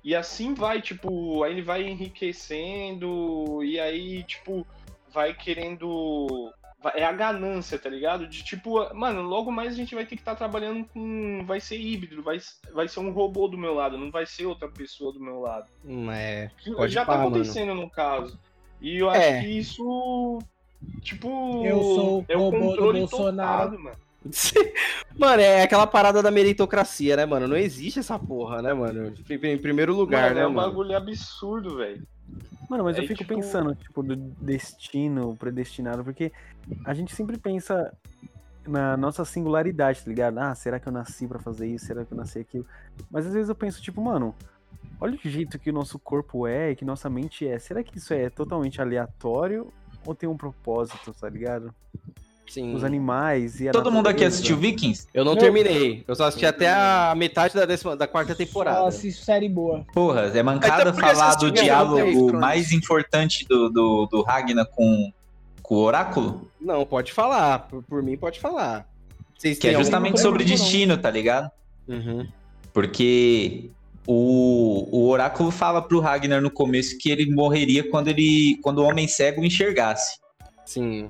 E assim vai, tipo, aí ele vai enriquecendo, e aí, tipo, vai querendo. É a ganância, tá ligado? De tipo, mano, logo mais a gente vai ter que estar trabalhando com. Vai ser híbrido, vai, vai ser um robô do meu lado, não vai ser outra pessoa do meu lado. Hum, É. Que Pode já pá, tá mano. acontecendo no caso. E eu acho É. que isso. Tipo. Eu sou o é o robô do controle Bolsonaro. totado, mano. Mano, é aquela parada da meritocracia, né, mano? Não existe essa porra, né, mano? Em primeiro lugar, Mano, né, é um mano? bagulho absurdo, velho. Mano, mas eu É, fico tipo- pensando, tipo, do destino predestinado, porque a gente sempre pensa na nossa singularidade, tá ligado? Ah, será que eu nasci pra fazer isso? Será que eu nasci aquilo? Mas às vezes eu penso, tipo, mano, olha o jeito que o nosso corpo é, que nossa mente é. Será que isso é totalmente aleatório ou tem um propósito, tá ligado? Sim. Os animais e a Todo mundo aqui assistiu Vikings? Eu não terminei. Eu só assisti até a metade da, décima, da quarta Só temporada. assisto série boa. Porra, é mancada porque falar do diálogo mais importante do, do, do Ragnar com, com o Oráculo? Não, pode falar. Por, por mim, pode falar. Vocês Que é justamente sobre não? destino, tá ligado? Uhum. Porque o, o Oráculo fala pro Ragnar no começo que ele morreria quando ele quando o Homem Cego enxergasse. Sim.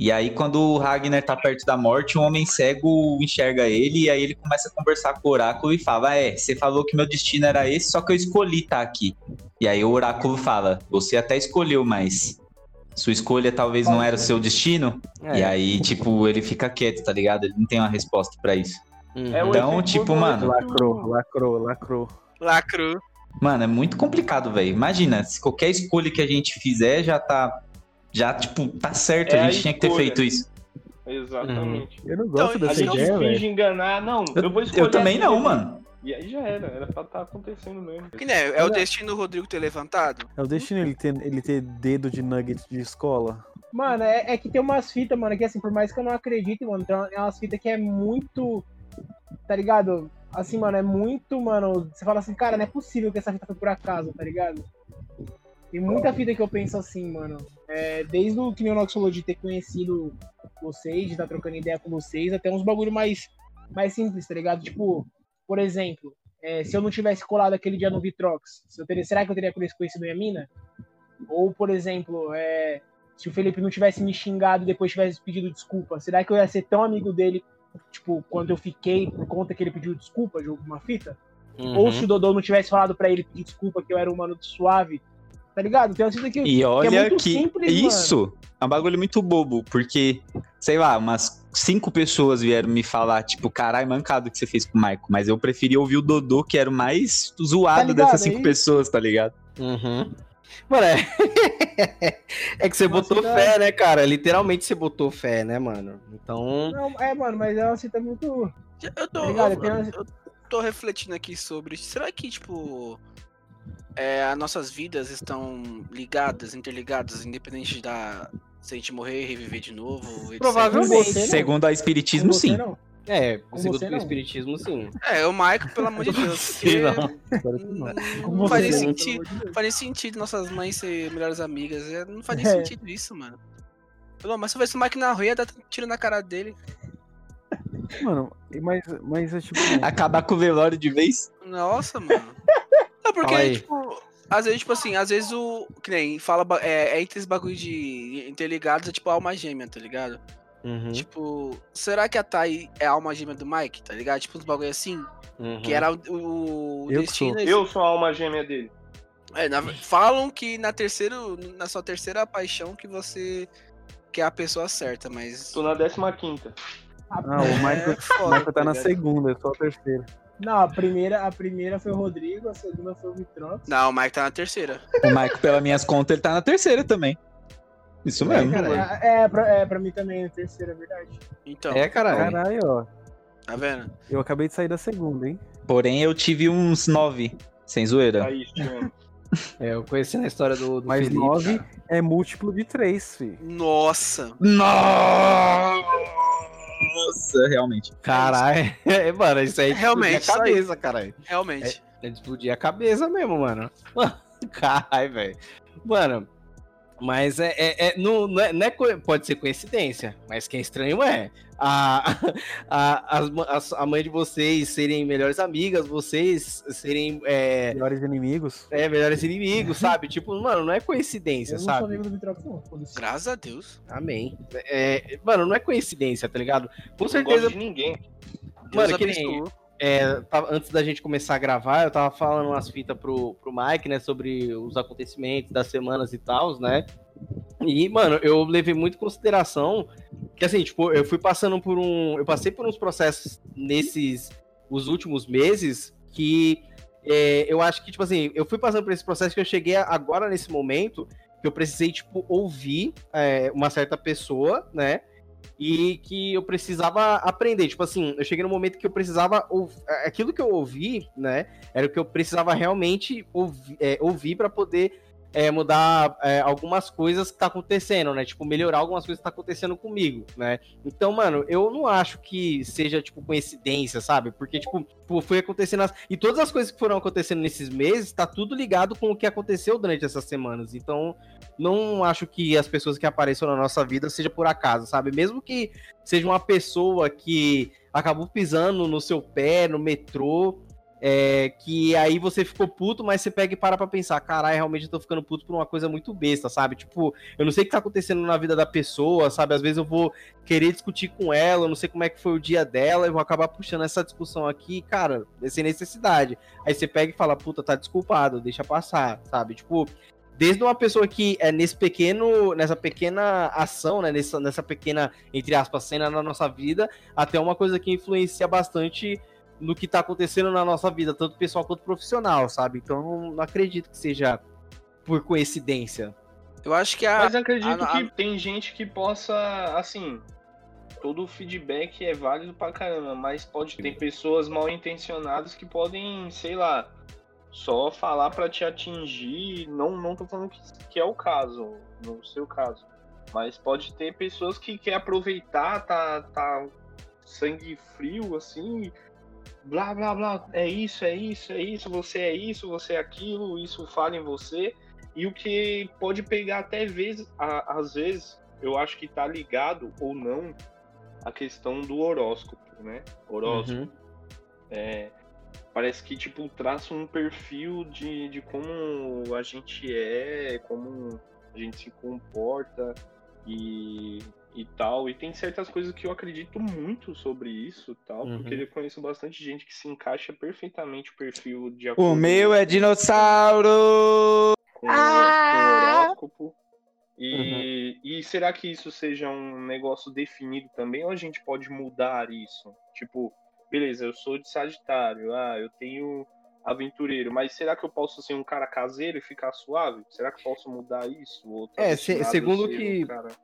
E aí, quando o Ragnar tá perto da morte, o Homem Cego enxerga ele e aí ele começa a conversar com o Oráculo e fala: É, você falou que meu destino era esse, só que eu escolhi estar aqui. E aí o Oráculo fala: Você até escolheu, mas sua escolha talvez não era o seu destino. É. E aí, tipo, ele fica quieto, tá ligado? Ele não tem uma resposta pra isso. Uhum. É Então, efeito tipo, mano, Lacrou, lacrou, lacrou. Lacro. Mano, é muito complicado, velho. Imagina, se qualquer escolha que a gente fizer já tá. Já, tipo, tá certo, É a a gente tinha que ter feito isso. Exatamente. Eu não gosto Então, A dessa gente ideia, enganar. Não, eu, Eu, vou eu escolher. também não, mano. E aí já era, era pra estar acontecendo mesmo. Que né, é o destino do Rodrigo ter levantado? É o destino ele ter, ele ter dedo de nugget de escola. Mano, é, é que tem umas fitas, mano, que assim, por mais que eu não acredite, mano, tem uma- é umas fitas que é muito. Tá ligado? Assim, mano, é muito, mano. Você fala assim, cara, não é possível que essa fita foi por acaso, tá ligado? Tem muita fita que eu penso assim, mano. É, desde o que o Nox falou de ter conhecido vocês, de estar trocando ideia com vocês, até uns bagulho mais, mais simples, tá ligado? Tipo, por exemplo, é, se eu não tivesse colado aquele dia no Vitrox, se eu teria, será que eu teria conhecido minha mina? Ou, por exemplo, é, se o Felipe não tivesse me xingado e depois tivesse pedido desculpa, será que eu ia ser tão amigo dele, tipo, quando eu fiquei por conta que ele pediu desculpa de alguma fita? Uhum. Ou se o Dodô não tivesse falado pra ele pedir desculpa que eu era um mano suave, tá ligado? Tem uma fita que. E olha muito que, simples, isso é um bagulho muito bobo, porque, sei lá, umas cinco pessoas vieram me falar, tipo, caralho, mancado que você fez com o Maico, mas eu preferi ouvir o Dodô, que era o mais zoado Tá ligado, dessas é cinco pessoas, tá ligado? Uhum. Mano, é... é que você botou fé, né, cara? Literalmente você botou fé, né, mano? Então. Não, é, mano, mas é uma fita muito. Eu tô, Tá eu, eu- umas- eu tô refletindo aqui sobre. Será que, tipo. É, as nossas vidas estão ligadas, interligadas, independente da. Se a gente morrer, reviver de novo. etc. Provavelmente. Não. Segundo a Espiritismo, Com você, sim. não. É, Com segundo o. Espiritismo, sim. É, o Michael, pelo amor de Deus. Sim, porque não. Não. Não você, não, sentido. sentido nossas mães ser melhores amigas. é, Não faz nem É. sentido isso, mano. Pelo mas se eu visse o Mike na rua, ia dar tiro na cara dele. Mano, mas, mas é tipo. Acabar com o velório de vez. Nossa, mano. É porque, tipo, às vezes, tipo assim, às vezes o. Que nem fala. É, é entre esses bagulho de interligados, é tipo alma gêmea, tá ligado? Uhum, Tipo, será que a Thay é a alma gêmea do Mike, tá ligado? Tipo, uns bagulho assim, uhum. que era o, o, Eu destino. Eu sou a alma gêmea dele. É, na- falam que na terceiro, na sua terceira paixão que você que é a pessoa certa, mas Tô na 15 quinta. A- Não, o Michael, É foda, o Michael tá na ligado? segunda, eu sou a terceira. Não, a primeira, a primeira foi o Rodrigo, a segunda foi o Vitrox. Não, o Mike tá na terceira. O Maico, pelas minhas contas, ele tá na terceira também. Isso mesmo. cara. É, é, pra, é, pra mim também, a terceira, é verdade. Então, É, caralho. Caralho, ó. tá vendo? Eu acabei de sair da segunda, hein? Porém, eu tive uns nove, sem zoeira. Aí, Tiago. É, eu conhecendo a história do, do Mas Felipe, nove cara. é múltiplo de três, fi. Nossa. Nossa, realmente. Caralho. É, mano, isso aí é Realmente, explodir a cabeça, caralho. Realmente. É explodir a cabeça mesmo, mano. Caralho, velho. Mano, mas é, é, é- não, não é, não é pode ser coincidência, mas quem é estranho é. A, a, as- a mãe de vocês serem melhores amigas, vocês serem é, Melhores inimigos. é, melhores inimigos, sabe? Tipo, mano, não é coincidência, Eu não sou sabe? amigo do não. Graças a Deus. Amém. É, mano, não é coincidência, tá ligado? Com Não certeza, gosto de ninguém. Deus Mano, que nem-. É, tava- antes da gente começar a gravar, eu tava falando umas fitas pro, pro Mike, né, sobre os acontecimentos das semanas e tal, né? E, mano, eu levei muito em consideração que, assim, tipo, eu fui passando por um. Eu passei por uns processos nesses. os últimos meses que é, eu acho que, tipo assim, eu fui passando por esse processo que eu cheguei agora nesse momento que eu precisei, tipo, ouvir é, uma certa pessoa, né? e que eu precisava aprender. Tipo assim, eu cheguei no momento que eu precisava ouvir. Aquilo que eu ouvi, né? Era o que eu precisava realmente ouvi, é, ouvir para poder é, mudar é, algumas coisas que tá acontecendo, né? Tipo, melhorar algumas coisas que tá acontecendo comigo, né? Então, mano, eu não acho que seja, tipo, coincidência, sabe? Porque, tipo, foi acontecendo. As... E todas as coisas que foram acontecendo nesses meses, tá tudo ligado com o que aconteceu durante essas semanas. Então, não acho que as pessoas que apareçam na nossa vida seja por acaso, sabe? Mesmo que seja uma pessoa que acabou pisando no seu pé, no metrô, é, que aí você ficou puto, mas você pega e para pra pensar, caralho, realmente eu tô ficando puto por uma coisa muito besta, sabe? Tipo, eu não sei o que tá acontecendo na vida da pessoa, sabe? Às vezes eu vou querer discutir com ela, eu não sei como é que foi o dia dela, eu vou acabar puxando essa discussão aqui, cara, sem necessidade. Aí você pega e fala, puta, tá desculpado, deixa passar, sabe? Tipo, desde uma pessoa que é nesse pequeno, nessa pequena ação, né, nessa, nessa pequena, entre aspas, cena na nossa vida, até uma coisa que influencia bastante no que tá acontecendo na nossa vida, tanto pessoal quanto profissional, sabe? Então não, não acredito que seja por coincidência. Eu acho que a. Mas acredito a- a- que tem gente que possa, assim, todo feedback é válido pra caramba, mas pode ter pessoas mal intencionadas que podem, sei lá, só falar pra te atingir. Não, não tô falando que, que é o caso, no seu caso. Mas pode ter pessoas que quer aproveitar, tá, tá sangue frio, assim, blá blá blá, é isso, é isso, é isso, você é isso, você é aquilo, isso fala em você. E o que pode pegar até vezes, a- às vezes, eu acho que tá ligado ou não a questão do horóscopo, né? Horóscopo. Uhum. É, parece que, tipo, traça um perfil de, de como a gente é, como a gente se comporta e, e tal. E tem certas coisas que eu acredito muito sobre isso tal, Uhum. porque eu conheço bastante gente que se encaixa perfeitamente o perfil de O meu é dinossauro! com, com o horóscopo. E, Uhum. e será que isso seja um negócio definido também ou a gente pode mudar isso? Tipo, beleza, eu sou de Sagitário, ah, eu tenho aventureiro, mas será que eu posso ser um cara caseiro e ficar suave? Será que eu posso mudar isso? Ou tá É, se- segundo que- um cara-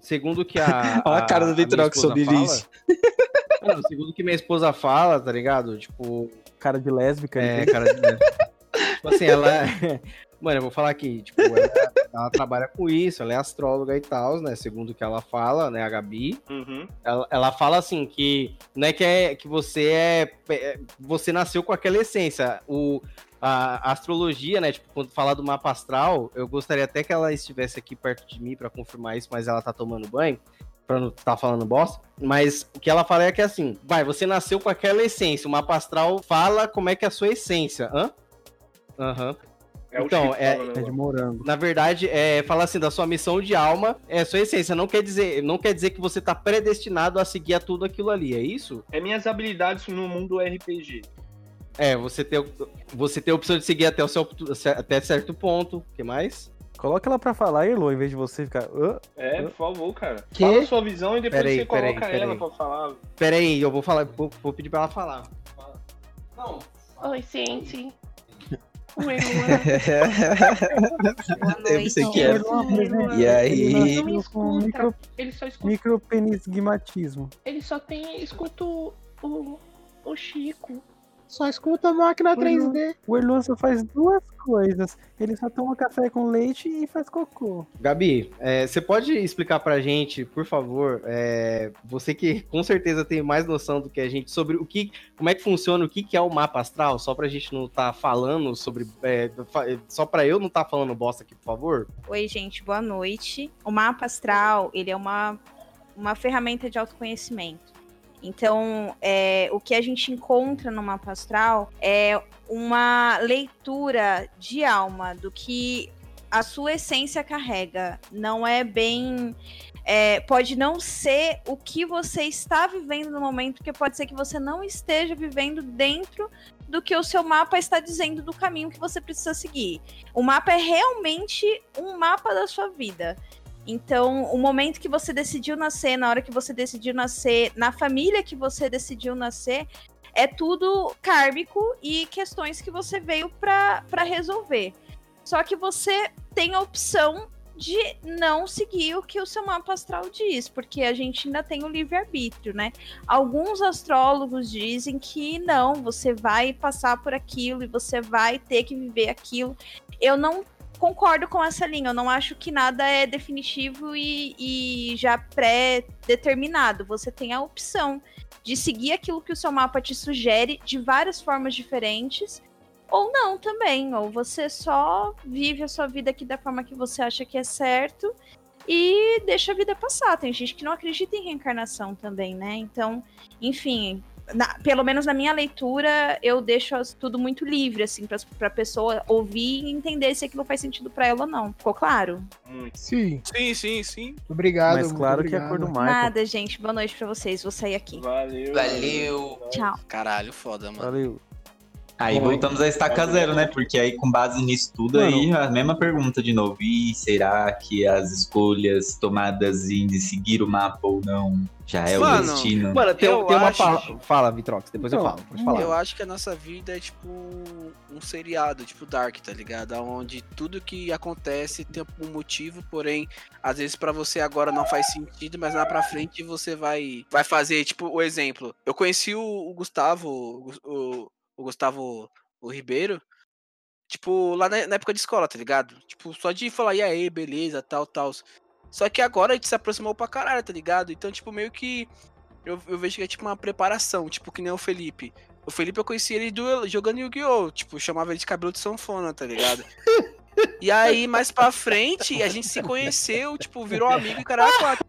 Segundo que a. Olha a cara do Vitrox sobre fala- isso. Mano, segundo que minha esposa fala, tá ligado? Tipo, Cara de lésbica. É, cara de Tipo assim, ela. Mano, eu vou falar aqui, tipo, ela, ela trabalha com isso, ela é astróloga e tal, né? Segundo o que ela fala, né, a Gabi. Uhum. Ela, ela fala assim que não é que, é que você é, é- Você nasceu com aquela essência. O, a, a astrologia, né? Tipo, quando falar do mapa astral, eu gostaria até que ela estivesse aqui perto de mim pra confirmar isso, mas ela tá tomando banho. Pra não estar falando bosta. Mas o que ela fala é que assim, vai, você nasceu com aquela essência. O mapa astral fala como é que é a sua essência. Hã? Aham. É o Então, é- falando É de morango. Na verdade, é, fala assim, da sua missão de alma, é a sua essência. Não quer dizer, não quer dizer que você tá predestinado a seguir a tudo aquilo ali, é isso? É minhas habilidades no mundo RPG. É, você tem, você tem a opção de seguir até, o seu, até certo ponto. O que mais? Coloca ela pra falar, Elo, em vez de você ficar. "Hã?" É, por favor, cara. Quê? Fala a sua visão e depois Peraí, você coloca peraí, peraí. ela pra falar. Pera aí, eu vou falar, vou, vou pedir pra ela falar. Não. Oi, gente. Luan. Boa Eu noite. que é. Luan. E aí? Não me escuta. Micro, Ele só escuta. micropenisgumatismo. Ele só tem. Escuta o. O, o Chico. Só escuta a máquina 3D. O Erluan só faz duas coisas. Ele só toma café com leite e faz cocô. Gabi, é, você pode explicar pra gente, por favor, é, você que com certeza tem mais noção do que a gente sobre o que, como é que funciona, o que, que é o mapa astral, só pra gente não estar falando sobre, é, só pra eu não estar falando bosta aqui, por favor? Oi, gente, boa noite. O mapa astral, ele é uma, uma ferramenta de autoconhecimento. Então, é, o que a gente encontra no mapa astral é uma leitura de alma do que a sua essência carrega. Não é bem. é, pode não ser o que você está vivendo no momento, porque pode ser que você não esteja vivendo dentro do que o seu mapa está dizendo do caminho que você precisa seguir. O mapa é realmente um mapa da sua vida. Então, o momento que você decidiu nascer, na hora que você decidiu nascer, na família que você decidiu nascer, é tudo kármico e questões que você veio para resolver. Só que você tem a opção de não seguir o que o seu mapa astral diz, porque a gente ainda tem o livre-arbítrio, né? Alguns astrólogos dizem que não, você vai passar por aquilo e você vai ter que viver aquilo. Eu não concordo com essa linha. Eu não acho que nada é definitivo e, e já pré-determinado. Você tem a opção de seguir aquilo que o seu mapa te sugere de várias formas diferentes. Ou não também. Ou você só vive a sua vida aqui da forma que você acha que é certo e deixa a vida passar. Tem gente que não acredita em reencarnação também, né? Então, enfim, na- pelo menos na minha leitura, eu deixo tudo muito livre, assim, pra, pra pessoa ouvir e entender se aquilo faz sentido pra ela ou não. Ficou claro? Sim. Sim, sim, sim. Obrigado. Mas claro que é a obrigado. cor do Michael. Nada, gente. Boa noite pra vocês. Vou sair aqui. Valeu. Valeu. Tchau. Caralho, foda, mano. Valeu. Aí Bom, voltamos a estaca zero, né? Porque aí, com base nisso tudo, Mano. aí a mesma pergunta de novo. E será que as escolhas tomadas em seguir o mapa ou não já é Mano, o destino? Mano, tem, Eu tem uma acho- palavra. Fala, Vitrox, depois eu Não, falo. Pode falar. Eu acho que a nossa vida é tipo um seriado, tipo Dark, tá ligado? Onde tudo que acontece tem um motivo, porém, às vezes pra você agora não faz sentido, mas lá pra frente você vai vai fazer, tipo, o exemplo. Eu conheci o, o Gustavo, o, o, Gustavo o Ribeiro, tipo, lá na, época de escola, tá ligado? Tipo, só de falar, e aí, beleza, tal, tal. Só que agora a gente se aproximou pra caralho, tá ligado? Então, tipo, meio que eu, eu vejo que é tipo uma preparação, tipo, que nem o Felipe. O Felipe eu conheci ele do, jogando Yu-Gi-Oh! Tipo, chamava ele de cabelo de sanfona, tá ligado? E aí, mais pra frente, a gente se conheceu, tipo, virou amigo e caralho, quatro.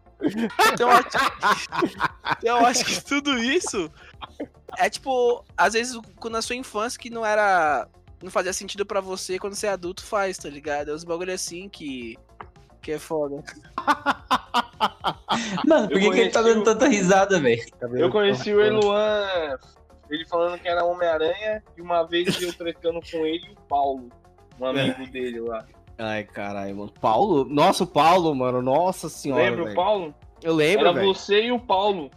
Então, eu acho- eu acho que tudo isso é tipo, às vezes, quando na sua infância que não era. Não fazia sentido pra você, quando você é adulto faz, tá ligado? É uns bagulho assim que. Que é foda. Mano, por que, que ele tá dando o- tanta risada, velho? Eu conheci o Eluan, ele falando que era Homem-Aranha, e uma vez eu tretando com ele e o Paulo, um amigo dele lá. Ai, caralho, mano. Paulo? Nossa, o Paulo, mano. Nossa senhora. Lembra o. Paulo? Eu lembro, Era velho. você e o Paulo.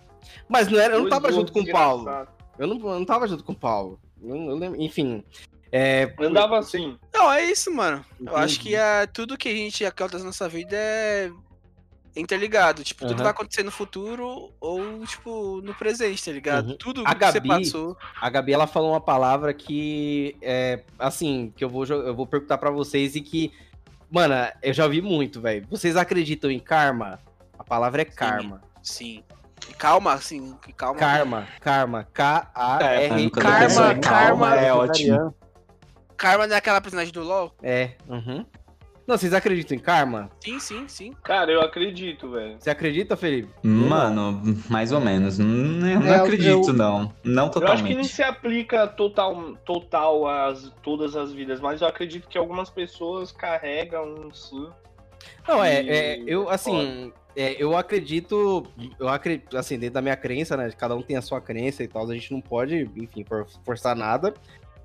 Mas não era, eu não tava junto com o Paulo. Eu não, eu não tava junto com o Paulo. Eu, eu lembro, enfim. É, Andava assim. Não, é isso, mano. Eu acho que é, tudo que a gente acontece na nossa vida é interligado. Tipo, tudo vai acontecer no futuro ou, tipo, no presente, tá ligado? Uhum. Tudo A que você Gabi- passou. A Gabi, ela falou uma palavra que é assim, que eu vou, eu vou perguntar pra vocês e que, mano, eu já ouvi muito, velho. Vocês acreditam em karma? A palavra é karma. Sim. E calma, assim, que calma. Karma, karma, K-A-R. mano, quando a pessoa é é ótimo. Karma não é aquela personagem do LoL? É, uhum. Não, vocês acreditam em karma? Sim, sim, sim. Cara, eu acredito, velho. Você acredita, Felipe? Mano, mais ou menos. Não, eu não É, acredito, eu- não. Não Eu acho que não totalmente. se aplica total, total a todas as vidas, mas eu acredito que algumas pessoas carregam sim. Não, é, é, eu, assim, é, eu acredito, eu acredito, assim, dentro da minha crença, né, cada um tem a sua crença e tal, a gente não pode, enfim, for- forçar nada,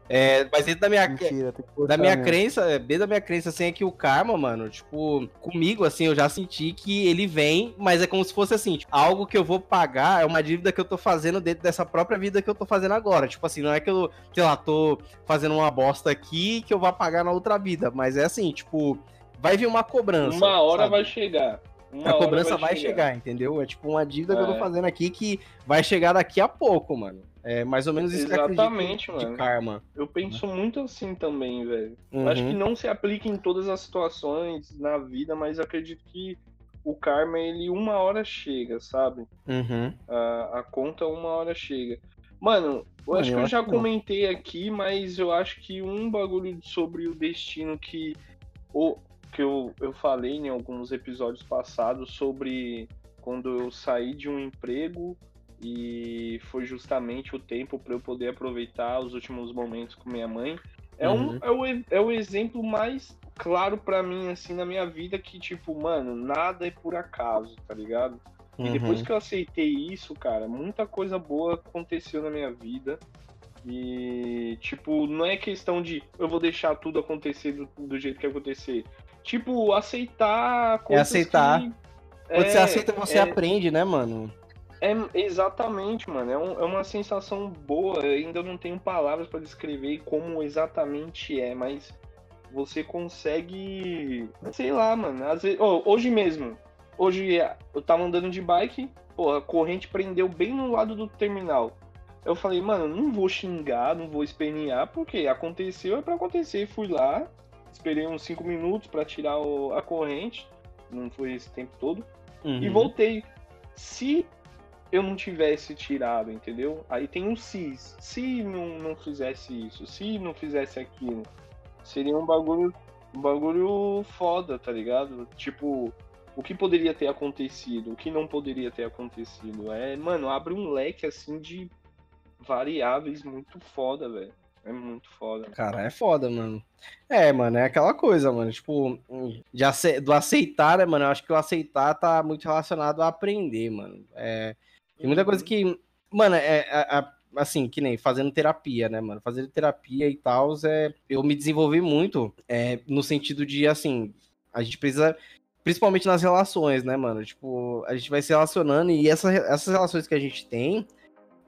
É, mas dentro da minha, Mentira, da minha mesmo. crença, é, dentro da minha crença, assim, é que o karma, mano, tipo, comigo, assim, eu já senti que ele vem, mas é como se fosse assim, tipo, algo que eu vou pagar, é uma dívida que eu tô fazendo dentro dessa própria vida que eu tô fazendo agora. Tipo assim, não é que eu, sei lá, tô fazendo uma bosta aqui que eu vou pagar na outra vida, mas é assim, tipo, vai vir uma cobrança. Uma hora sabe? vai chegar. Uma A cobrança vai chegar. entendeu? É tipo uma dívida que eu tô É. fazendo aqui que vai chegar daqui a pouco, mano. É mais ou menos isso que eu Exatamente, acredito de mano. karma. Eu penso muito assim também, velho. Eu Uhum. Acho que não se aplica em todas as situações na vida, mas eu acredito que o karma, ele uma hora chega, sabe? Uhum. A, a conta uma hora chega. Mano, eu Mano, acho que eu eu já que comentei aqui, mas eu acho que um bagulho sobre o destino que, o, que eu, eu falei em alguns episódios passados sobre quando eu saí de um emprego e foi justamente o tempo para eu poder aproveitar os últimos momentos com minha mãe. É, um, Uhum. é, o, é o exemplo mais claro pra mim, assim, na minha vida, que, tipo, mano, nada é por acaso, tá ligado? E depois Uhum. que eu aceitei isso, cara, muita coisa boa aconteceu na minha vida. E, tipo, não é questão de eu vou deixar tudo acontecer do, do jeito que acontecer. Tipo, aceitar coisas aceitar. que- Quando você É, aceita, você é, aprende, né, mano? é exatamente, mano. É, um- é uma sensação boa. Eu ainda não tenho palavras pra descrever como exatamente é, mas você consegue. Sei lá, mano. Às vezes, ó, hoje mesmo. Hoje eu tava andando de bike, pô, a corrente prendeu bem no lado do terminal. Eu falei, mano, não vou xingar, não vou espernear, porque aconteceu, é pra acontecer. Fui lá, esperei uns 5 minutos pra tirar o- a corrente, não foi esse tempo todo e Uhum. voltei. Se eu não tivesse tirado, entendeu? Aí tem um se. Se não, não fizesse isso, se não fizesse aquilo, seria um bagulho, um bagulho foda, tá ligado? Tipo, o que poderia ter acontecido, o que não poderia ter acontecido. É, mano, abre um leque assim de variáveis muito foda, velho. É muito foda. Cara, é foda, mano. É, mano, é aquela coisa, mano. Tipo, de ace- do aceitar, né, mano? Eu acho que o aceitar tá muito relacionado a aprender, mano. É, tem muita coisa que. Mano, é, a- a- assim, que nem fazendo terapia, né, mano? Fazendo terapia e tal, é, eu me desenvolvi muito é, no sentido de, assim, a gente precisa. Principalmente nas relações, né, mano? Tipo, a gente vai se relacionando e essa, essas relações que a gente tem,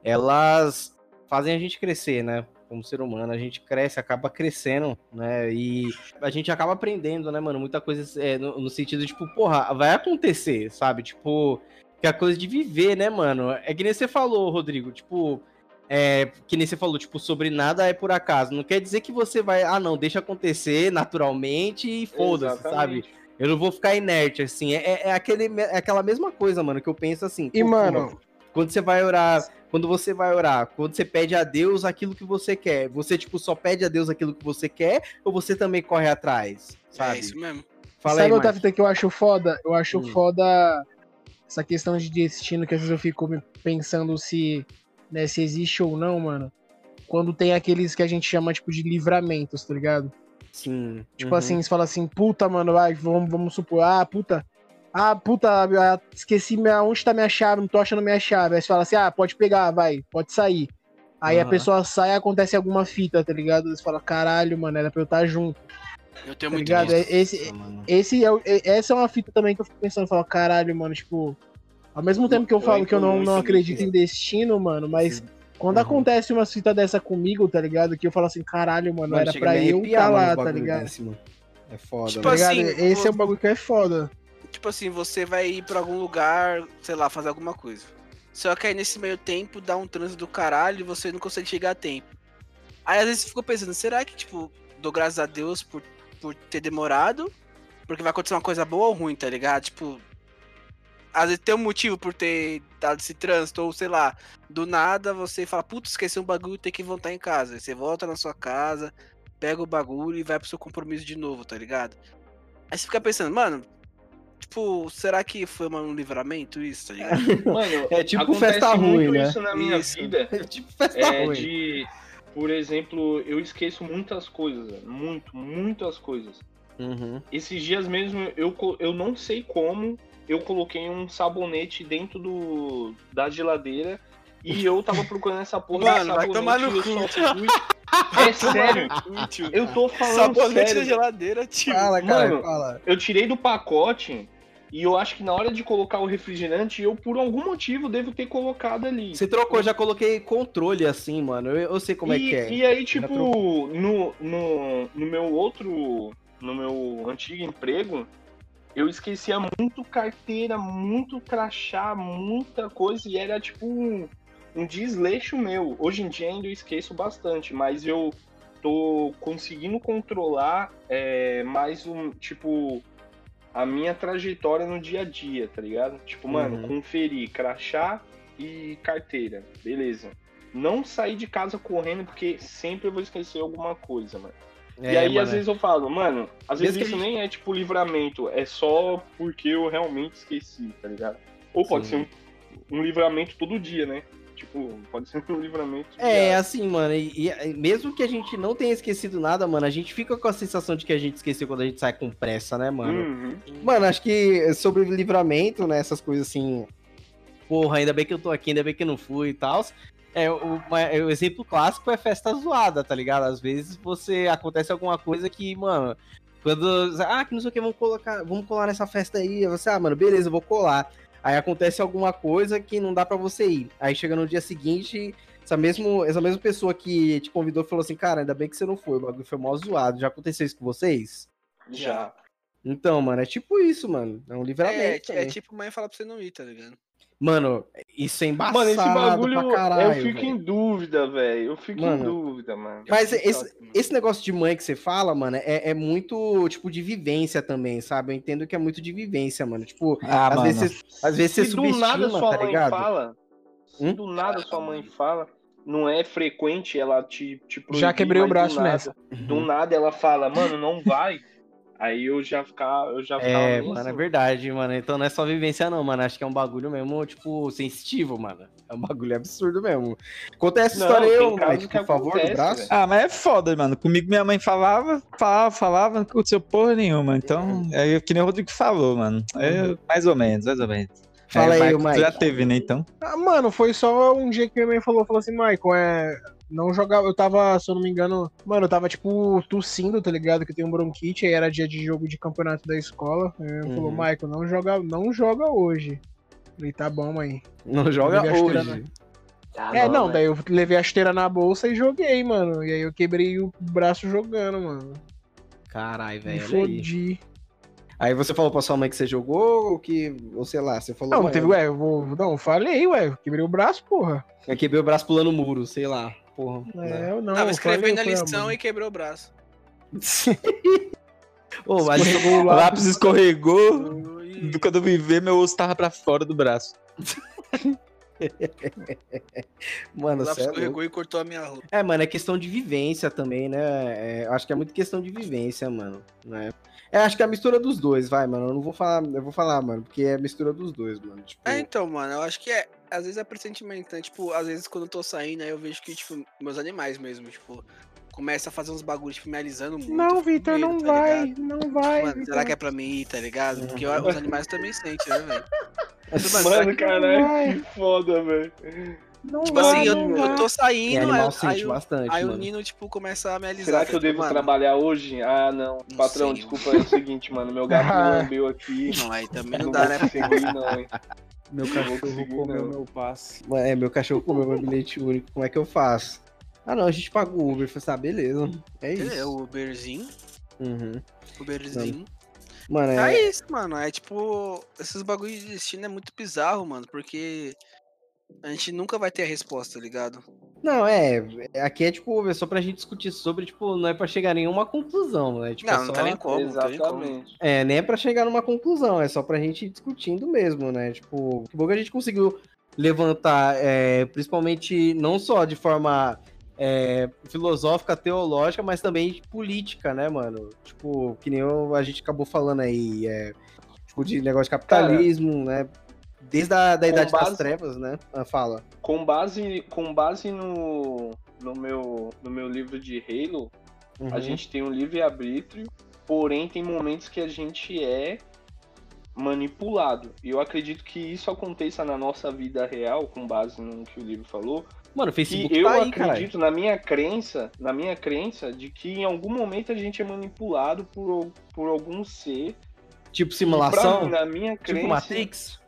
elas fazem a gente crescer, né? Como ser humano, a gente cresce, acaba crescendo, né? E a gente acaba aprendendo, né, mano? Muita coisa é, no, no sentido, tipo, porra, vai acontecer, sabe? Tipo, que é a coisa de viver, né, mano? É que nem você falou, Rodrigo, tipo, é, que nem você falou, tipo, sobre nada é por acaso. Não quer dizer que você vai, ah, não, deixa acontecer naturalmente e foda-se, sabe? Eu não vou ficar inerte, assim. É, é, é aquele, é aquela mesma coisa, mano, que eu penso assim. E, pô, mano, quando você vai orar, quando você vai orar, quando você pede a Deus aquilo que você quer, você, tipo, só pede a Deus aquilo que você quer, ou você também corre atrás, sabe? É isso mesmo. Fala Sabe aí, outra fita que eu acho foda? Eu acho Hum. foda essa questão de destino, que às vezes eu fico me pensando se, né, se existe ou não, mano. Quando tem aqueles que a gente chama, tipo, de livramentos, tá ligado? Sim. Tipo uhum. assim, você fala assim, puta, mano, vai, vamos, vamos supor, ah, puta, ah, puta, ah, esqueci minha, onde tá minha chave, não tô achando minha chave. Aí você fala assim, ah, pode pegar, vai, pode sair. Aí a Aham. pessoa sai e acontece alguma fita, tá ligado? Você fala, caralho, mano, era pra eu estar junto, Eu tenho tá muito ligado? isso. É- Esse, mano. esse é, é- essa é uma fita também que eu fico pensando, falo, caralho, mano, tipo, ao mesmo tempo que eu Eu falo que eu não, não acredito isso. em destino, mano, mas quando Uhum. acontece uma fita dessa comigo, tá ligado? Que eu falo assim, caralho, mano, Mano, era a pra eu estar mano, lá, tá ligado? desse. É foda, Tipo Tá ligado? assim, Esse é um bagulho que é foda. Tipo assim, você vai ir pra algum lugar, sei lá, fazer alguma coisa. Só que aí nesse meio tempo dá um trânsito do caralho e você não consegue chegar a tempo. Aí às vezes ficou pensando, será que, tipo, dou graças a Deus por, por ter demorado? Porque vai acontecer uma coisa boa ou ruim, tá ligado? Tipo, às vezes tem um motivo por ter dado esse trânsito, ou sei lá, do nada você fala, putz, esqueci um bagulho tem que voltar em casa. Aí você volta na sua casa, pega o bagulho e vai pro seu compromisso de novo, tá ligado? Aí você fica pensando, mano, tipo, será que foi um livramento isso, tá ligado? Mano, É tipo festa muito ruim, né? isso na minha Isso. vida. tipo festa É ruim. de, por exemplo, eu esqueço muitas coisas, muito, muitas coisas. Uhum. Esses dias mesmo eu, eu não sei como eu coloquei um sabonete dentro do da geladeira e eu tava procurando essa porra Mano, vai tomar no cu. só fui É sério. Útil. Eu tô falando Sabonete sério. na geladeira, tio. Fala, cara, Mano, fala. Eu tirei do pacote e eu acho que na hora de colocar o refrigerante, eu por algum motivo devo ter colocado ali. Você trocou, já coloquei controle assim, mano. Eu, eu sei como e, é que é. E aí, tipo, no, no, no meu outro. No meu antigo emprego, eu esquecia muito carteira, muito crachá, muita coisa, e era tipo um, desleixo meu. Hoje em dia ainda eu esqueço bastante, mas eu tô conseguindo controlar é, mais um, tipo, a minha trajetória no dia a dia, tá ligado? Tipo, mano, Uhum. conferir crachá e carteira, beleza. Não sair de casa correndo, porque sempre eu vou esquecer alguma coisa, mano. É, e aí, mano, às vezes, eu falo, mano, às vezes Mesmo isso a nem é tipo livramento, é só porque eu realmente esqueci, tá ligado? Ou pode Sim. ser um, um livramento todo dia, né? Tipo, pode ser um livramento. É, assim, mano, e, e mesmo que a gente não tenha esquecido nada, mano, a gente fica com a sensação de que a gente esqueceu quando a gente sai com pressa, né, mano? Uhum. Mano, acho que sobre livramento, né, essas coisas assim, porra, ainda bem que eu tô aqui, ainda bem que eu não fui e tal. É, o, ma- o exemplo clássico é festa zoada, tá ligado? Às vezes você acontece alguma coisa que, mano, quando. Ah, que não sei o que, vamos colocar, vamos colar nessa festa aí. Aí Você, ah, mano, beleza, eu vou colar. Aí acontece alguma coisa que não dá pra você ir. Aí chega no dia seguinte, essa, mesmo, essa mesma pessoa que te convidou falou assim, cara, ainda bem que você não foi, o bagulho foi mó zoado. Já aconteceu isso com vocês? Já. Então, mano, é tipo isso, mano. É um É, livramento. é também. tipo mãe falar pra você não ir, tá ligado? Mano, isso é embaçado Mano, esse bagulho pra caralho. eu fico velho. em dúvida, velho. Eu fico Mano. em dúvida, mano. Mas esse, esse negócio de mãe que você fala, mano, é, é muito, tipo, de vivência também, sabe? Eu entendo que é muito de vivência, mano. Tipo, Ah, às, mano. vezes, você- às vezes você Se do subestima, nada sua tá mãe ligado? fala, se Hum? do nada sua mãe fala, não é frequente ela te, te proibir, Já quebrei o do braço nada- nessa. Do nada ela fala, mano, não vai. Aí eu já ficar, eu já ficava É, mano, é assim. verdade, mano. Então não é só vivência, não, mano. Acho que é um bagulho mesmo, tipo, sensitivo, mano. É um bagulho absurdo mesmo. Conta essa Não, história casos Mike, por favor, do acontece, braço. velho. Ah, mas é foda, mano. Comigo minha mãe falava, falava, falava, não aconteceu porra nenhuma. Então, é que nem o Rodrigo falou, mano. É mais ou menos, mais ou menos. Fala é, aí, Marcos, Mike. já teve, né, então? Ah, mano, foi só um dia que minha mãe falou, falou assim, Michael, é. Não jogava, eu tava, se eu não me engano, mano, eu tava tipo tossindo, tá ligado? Que eu tenho um bronquite, aí era dia de jogo de campeonato da escola. Aí ela falou, Uhum. Michael, não joga, não joga hoje. Falei, tá bom, mãe. Não joga hoje. Ah, é, não, velho. daí eu levei a esteira na bolsa e joguei, mano. E aí eu quebrei o braço jogando, mano. Caralho, velho. fodi. Aí você falou pra sua mãe que você jogou, ou que, ou sei lá, você falou. Não, "Mãe, teve, ué, eu vou. Não, eu falei, ué, eu quebrei o braço, porra. Eu quebrei o braço pulando o muro, sei lá. Porra. né? É, eu não. Tava escrevendo a falei, lição ah, e quebrou o braço. Ô, mas o lápis. escorregou. E- Quando eu vi ver, meu osso tava pra fora do braço. Mano, O lápis é escorregou e cortou a minha roupa. É, mano, é questão de vivência também, né? É, eu acho que é muito questão de vivência, mano. Né? É, acho que é a mistura dos dois, vai, mano. Eu não vou falar, eu vou falar, mano, porque é a mistura dos dois, mano. Tipo, É, então, mano, eu acho que é. Às vezes é pressentimento, né? Tipo, às vezes quando eu tô saindo, aí eu vejo que, tipo, meus animais mesmo, tipo, começa a fazer uns bagulhos, tipo, me alisando muito. Não, Vitor, não tá vai, não vai. Mano, Vitor. será que é pra mim ir, tá ligado? Porque eu- os animais também sentem, né, velho? Mano, Vai. caralho, que foda, velho. Não Tipo vai, assim, eu, não eu vai. tô saindo, aí, aí, bastante, aí o. Nino, tipo, começa a me alisar. Será que eu tipo, devo mano, trabalhar hoje? Ah, não. Não Patrão, sei. desculpa, é o seguinte, mano. Meu gato lambeu aqui. Não, aí também não Não dá, né? conseguir, não, hein. Meu cachorro comeu meu passe. É, meu cachorro comeu meu bilhete único, como é que eu faço? Ah, não, a gente paga o Uber. Falei assim, ah, beleza. É É, isso. o Uberzinho, Uhum. Uberzinho. Mano, É é, isso, mano. É tipo, esses bagulhos de destino é muito bizarro, mano, porque a gente nunca vai ter a resposta, tá ligado? Não, é. Aqui é tipo, é só pra gente discutir sobre, tipo, não é pra chegar a nenhuma conclusão, né? Tipo, não, é não só... tá nem como, não tá nem como. Exatamente. É, nem é pra chegar numa conclusão, é só pra gente ir discutindo mesmo, né? Tipo, que bom que a gente conseguiu levantar, é, principalmente não só de forma é, filosófica, teológica, mas também política, né, mano? Tipo, que nem eu- a gente acabou falando aí, é, tipo, de negócio de capitalismo, né? Desde a da Idade das base- Trevas, né? Fala. Com base, com base no, no, meu, no meu livro de Halo, Uhum. a gente tem um livre-arbítrio, porém tem momentos que a gente é manipulado. E eu acredito que isso aconteça na nossa vida real, com base no que o livro falou, Mano, o Facebook eu tá aí, acredito na minha crença, na minha crença de que em algum momento a gente é manipulado por, por algum ser. Tipo simulação, pra mim, na minha crença, tipo Matrix.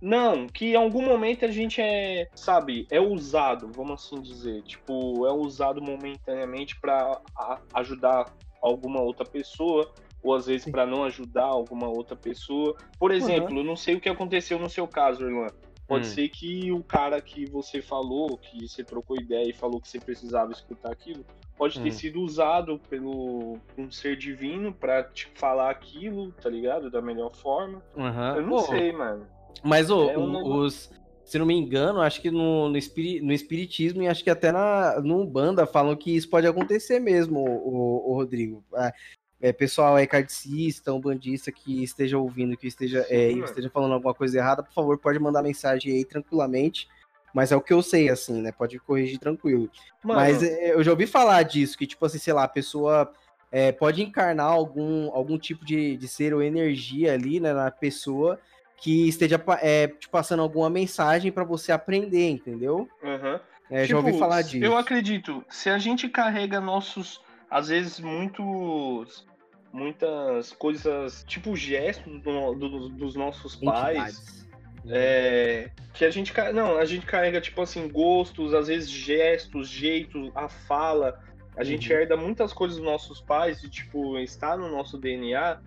Não, que em algum momento a gente é, sabe, é usado, vamos assim dizer. Tipo, é usado momentaneamente pra a- ajudar alguma outra pessoa, ou às vezes pra não ajudar alguma outra pessoa. Por exemplo, eu não sei o que aconteceu no seu caso, Irlan. Pode Hum. ser que o cara que você falou, que você trocou ideia e falou que você precisava escutar aquilo, pode ter Hum. sido usado pelo um ser divino pra te falar aquilo, tá ligado? Da melhor forma. Aham. Eu não Pô, sei, mano. Mas, É um o- os. Se não me engano, acho que no, no, espiri- no Espiritismo e acho que até na, no Umbanda falam que isso pode acontecer mesmo, o, o Rodrigo. Ah, É, pessoal é cardicista, umbandista que esteja ouvindo, que esteja, é, esteja falando alguma coisa errada, por favor, pode mandar mensagem aí tranquilamente. Mas é o que eu sei, assim, né? Pode corrigir tranquilo. Mano, Mas é, eu já ouvi falar disso, que, tipo assim, sei lá, a pessoa é, pode encarnar algum, algum tipo de, de ser ou energia ali, né, na pessoa que esteja é, te passando alguma mensagem pra você aprender, entendeu? aham. É, já ouvi Tipo, falar disso. Eu acredito, se a gente carrega nossos, às vezes, muitos. Muitas coisas, tipo gestos do- do- dos nossos pais, é, que a gente. Não, a gente carrega, tipo assim, gostos, às vezes gestos, jeitos, a fala. A gente Uhum. herda muitas coisas dos nossos pais e, tipo, está no nosso DNA,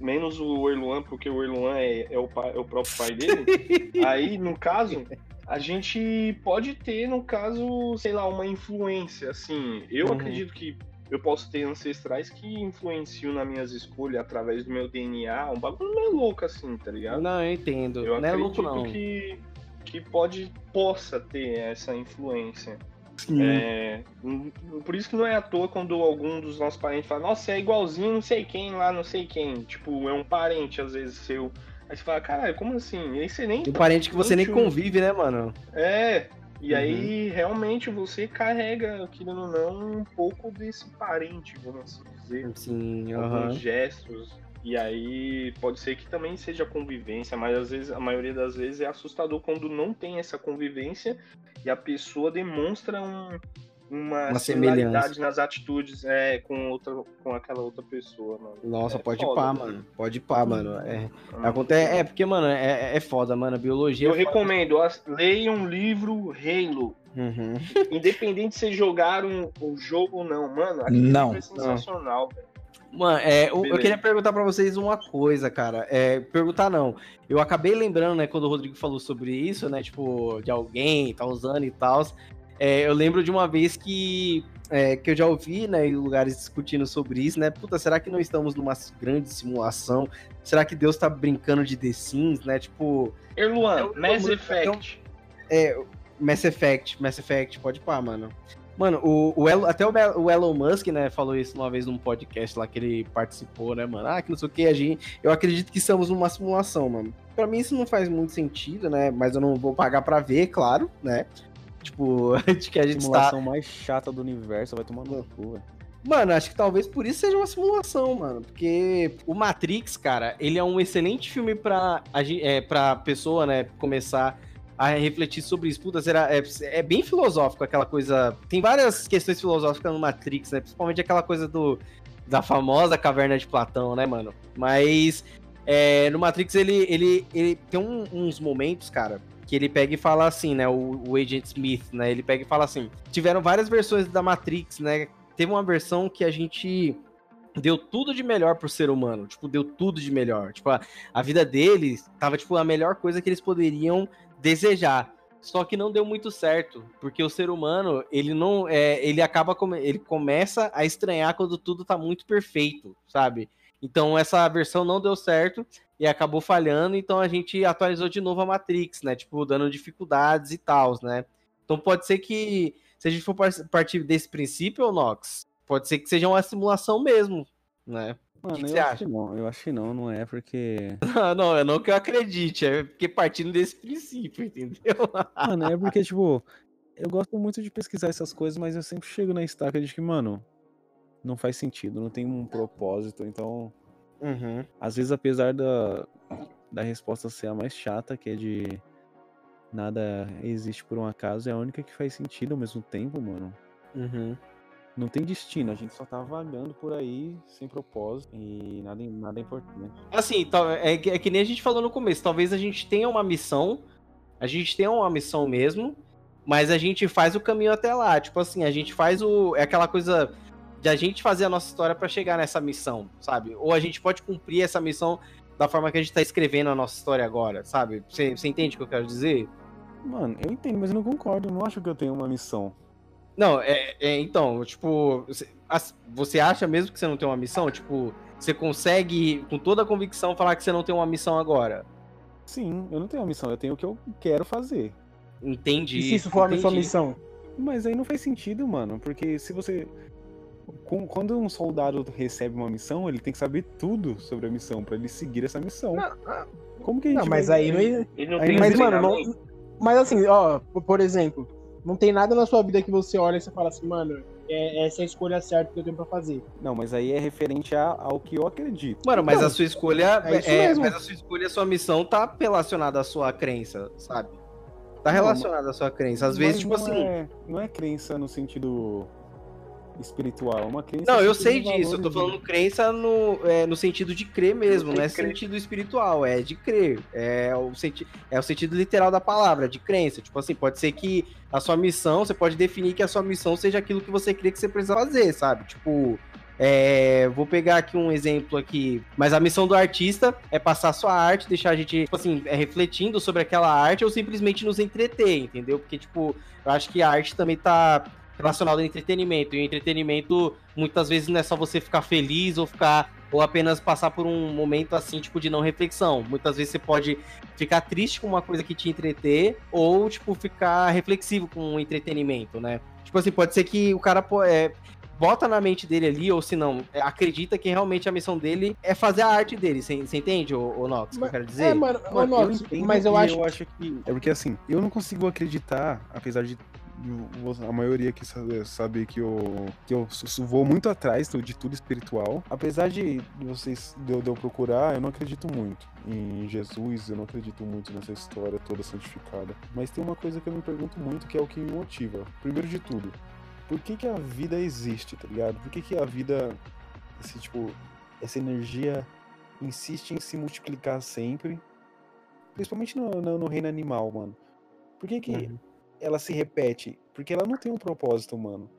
menos o Erluan, porque o Erluan é, é o, pai- é o próprio pai dele. Aí, no caso, a gente pode ter, no caso, sei lá, uma influência, assim. Eu Uhum. acredito que eu posso ter ancestrais que influenciam nas minhas escolhas através do meu DNA, um bagulho meio louco, assim, tá ligado? Não, eu entendo. Eu não é acredito louco, não. que, que pode, possa ter essa influência. É, hum, por isso que não é à toa quando algum dos nossos parentes fala, nossa, é igualzinho não sei quem lá, não sei quem. Tipo, é um parente, às vezes, seu. Aí você fala, caralho, como assim? E aí você nem. Um parente que você nem convive, né, mano? É. E Uhum. aí, realmente, você carrega, querendo ou não, um pouco desse parente, vamos assim dizer. Sim, Alguns gestos. E aí, pode ser que também seja convivência, mas às vezes, a maioria das vezes é assustador quando não tem essa convivência e a pessoa demonstra um, uma, Uma similaridade semelhança. nas atitudes é, com, outra, com aquela outra pessoa, mano. Nossa, É pode foda, pá, mano. mano. Pode pá, mano. É, Hum. acontece, é porque, mano, é, é foda, mano. Biologia. Eu é recomendo, as- leia um livro Halo. Uhum. Independente de você jogar um, um jogo ou não, mano, aquele Não. livro é sensacional, velho. Mano, é, eu, eu queria perguntar pra vocês uma coisa, cara. É, perguntar não. Eu acabei lembrando, né, quando o Rodrigo falou sobre isso, né, tipo, de alguém tá usando e tal. eu lembro de uma vez que, é, que eu já ouvi, né, em lugares discutindo sobre isso, né? Puta, será que não estamos numa grande simulação? Será que Deus tá brincando de The Sims, né? Tipo, Erluan, É Mass é Effect. é, Mass Effect, Mass Effect, pode pá, mano. Mano, o, o até o, o Elon Musk, né, falou isso uma vez num podcast lá que ele participou, né, mano? Ah, que não sei o que, a gente. Eu acredito que estamos numa simulação, mano. Pra mim isso não faz muito sentido, né? Mas eu não vou pagar pra ver, claro, né? Tipo, de que a gente está. Simulação mais chata do universo, vai tomar no cu, velho. Mano, acho que talvez por isso seja uma simulação, mano. Porque o Matrix, cara, ele é um excelente filme pra, é, pra pessoa, né, começar a refletir sobre isso. Puta, será, é, é bem filosófico aquela coisa. Tem várias questões filosóficas no Matrix, né? Principalmente aquela coisa do, da famosa caverna de Platão, né, mano? Mas é, no Matrix ele, ele, ele tem um- uns momentos, cara, que ele pega e fala assim, né? O, o Agent Smith, né? Ele pega e fala assim: tiveram várias versões da Matrix, né? Teve uma versão que a gente deu tudo de melhor pro ser humano, tipo, deu tudo de melhor. Tipo, a, a vida deles tava, tipo, a melhor coisa que eles poderiam desejar. Só que não deu muito certo, porque o ser humano, ele não, é, ele acaba, come- ele começa a estranhar quando tudo tá muito perfeito, sabe? Então essa versão não deu certo e acabou falhando, então a gente atualizou de novo a Matrix, né? Tipo, dando dificuldades e tal, né? Então pode ser que, se a gente for par- partir desse princípio, Nox, pode ser que seja uma simulação mesmo, né? Mano, que eu acho acha? que não, eu acho que não, não é porque. Não, não, é não que eu acredite, é porque partindo desse princípio, entendeu? Mano, é porque, tipo, eu gosto muito de pesquisar essas coisas, mas eu sempre chego na estaca de que, mano, não faz sentido, não tem um propósito. Então, Uhum. às vezes, apesar da, da resposta ser a mais chata, que é de nada existe por um acaso, é a única que faz sentido ao mesmo tempo, mano. Uhum. Não tem destino, a gente só tá vagando por aí sem propósito e nada, nada importante. Assim, é, que- é que nem a gente falou no começo. Talvez a gente tenha uma missão, a gente tenha uma missão mesmo, mas a gente faz o caminho até lá. Tipo assim, a gente faz o. É aquela coisa de a gente fazer a nossa história pra chegar nessa missão, sabe? Ou a gente pode cumprir essa missão da forma que a gente tá escrevendo a nossa história agora, sabe? Você você entende o que eu quero dizer? Mano, eu entendo, mas eu não concordo, eu não acho que eu tenho uma missão. Não, é, é, então, tipo, você, acha mesmo que você não tem uma missão? Tipo, você consegue, com toda a convicção, falar que você não tem uma missão agora? Sim, eu não tenho uma missão, eu tenho o que eu quero fazer. Entendi. E se isso for a sua missão? Mas aí não faz sentido, mano, porque se você. Quando um soldado recebe uma missão, ele tem que saber tudo sobre a missão pra ele seguir essa missão. Como que a gente Não, mas vai- aí não. Ele não Aí tem não Mas, mano, não, mas assim, ó, por exemplo, não tem nada na sua vida que você olha e você fala assim, mano, é, essa é a escolha certa que eu tenho pra fazer. Não, mas aí é referente a- ao que eu acredito. Mano, mas Não, a sua escolha. é É, mas a sua escolha, a sua missão tá relacionada à sua crença, sabe? Tá relacionada à sua crença. Às vezes, Mas tipo não assim. É, não é crença no sentido espiritual, é uma crença. Não, eu sei disso. Eu tô falando crença no, é, no sentido de crer mesmo, não é crer. sentido espiritual, é de crer. É o, senti é o sentido literal da palavra, de crença. Tipo assim, pode ser que a sua missão, você pode definir que a sua missão seja aquilo que você crê que você precisa fazer, sabe? Tipo. é, vou pegar aqui um exemplo aqui, mas a missão do artista é passar sua arte, deixar a gente, tipo assim, é, refletindo sobre aquela arte ou simplesmente nos entreter, entendeu? Porque, tipo, eu acho que a arte também tá relacionada ao entretenimento. E o entretenimento, muitas vezes, não é só você ficar feliz ou ficar. Ou apenas passar por um momento assim, tipo, de não reflexão. Muitas vezes você pode ficar triste com uma coisa que te entreter, ou, tipo, ficar reflexivo com o entretenimento, né? Tipo assim, pode ser que o cara pô, é, bota na mente dele ali, ou se não, é, acredita que realmente a missão dele é fazer a arte dele. Você entende, ô, ô Nox, o que eu quero dizer? É, mano, ô, Mano, Nox, entendo mas eu acho. eu acho que. É porque assim, eu não consigo acreditar, apesar de a maioria aqui sa- saber que eu, que eu vou muito atrás de tudo espiritual. Apesar de vocês de eu, de eu procurar, eu não acredito muito em Jesus, eu não acredito muito nessa história toda santificada. Mas tem uma coisa que eu me pergunto muito, que é o que me motiva. Primeiro de tudo, por que, que a vida existe, tá ligado? Por que, que a vida, esse tipo, essa energia insiste em se multiplicar sempre? Principalmente no, no, no reino animal, mano. Por que, que Uhum. Ela se repete? Porque ela não tem um propósito, mano.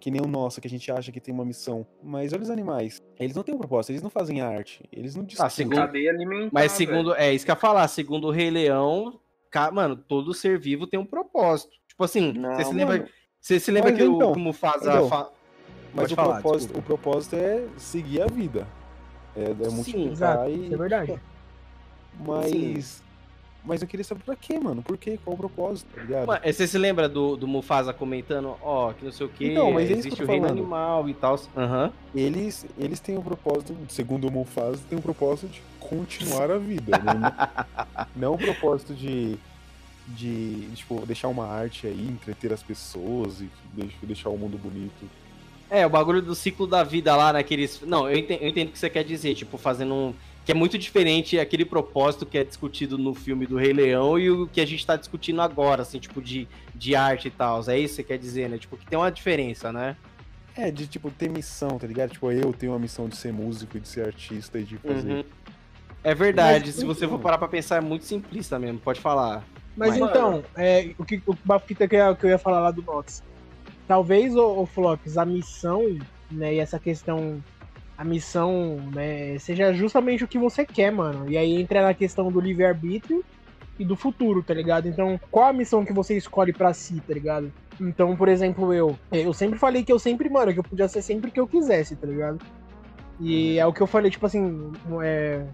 Que nem o nosso, que a gente acha que tem uma missão. Mas olha os animais. Eles não têm um propósito, eles não fazem arte. Eles não discutem. Ah, segundo- Cadeia alimentar. Mas velho. segundo, é isso que eu ia falar, segundo o Rei Leão, ca- mano, todo ser vivo tem um propósito. Tipo assim, Não, você se lembra, Mano, você se lembra Mas que o então, o Mufasa então, fa- mas o, falar, propósito, o propósito é seguir a vida. É, é Sim, multiplicar Exato, e. isso é verdade. Mas. Mas eu queria saber pra quê, mano? Por quê? Qual o propósito, tá ligado? Mano, você se lembra do, do Mufasa comentando, ó, que não sei o que, Então, mas é existe o reino falando. animal e tal. Aham. Eles, eles têm o propósito, segundo o Mufasa, tem o propósito de continuar a vida. né? Não, não o propósito de, de, tipo, deixar uma arte aí, entreter as pessoas e deix- deixar o mundo bonito. É, o bagulho do ciclo da vida lá naqueles. Não, eu entendo, eu entendo o que você quer dizer, tipo, fazendo um. Que é muito diferente aquele propósito que é discutido no filme do Rei Leão e o que a gente tá discutindo agora, assim, tipo, de, de arte e tal. É isso que você quer dizer, né? Tipo, que tem uma diferença, né? É, de, tipo, ter missão, tá ligado? Tipo, eu tenho uma missão de ser músico e de ser artista e de fazer... Uhum. É verdade, Mas, se você for então- parar pra pensar, é muito simplista mesmo, pode falar. Mas Mas- então, é, o que o Bafita que, eu- que eu ia falar lá do Nox. Talvez, o, o Flops, a missão, né, e essa questão, a missão, né, seja justamente o que você quer, mano. E aí entra na questão do livre-arbítrio e do futuro, tá ligado? Então, qual a missão que você escolhe pra si, tá ligado? Então, por exemplo, eu, eu sempre falei que eu sempre, mano, que eu podia ser sempre o que eu quisesse, tá ligado? E é o que eu falei, tipo assim, é,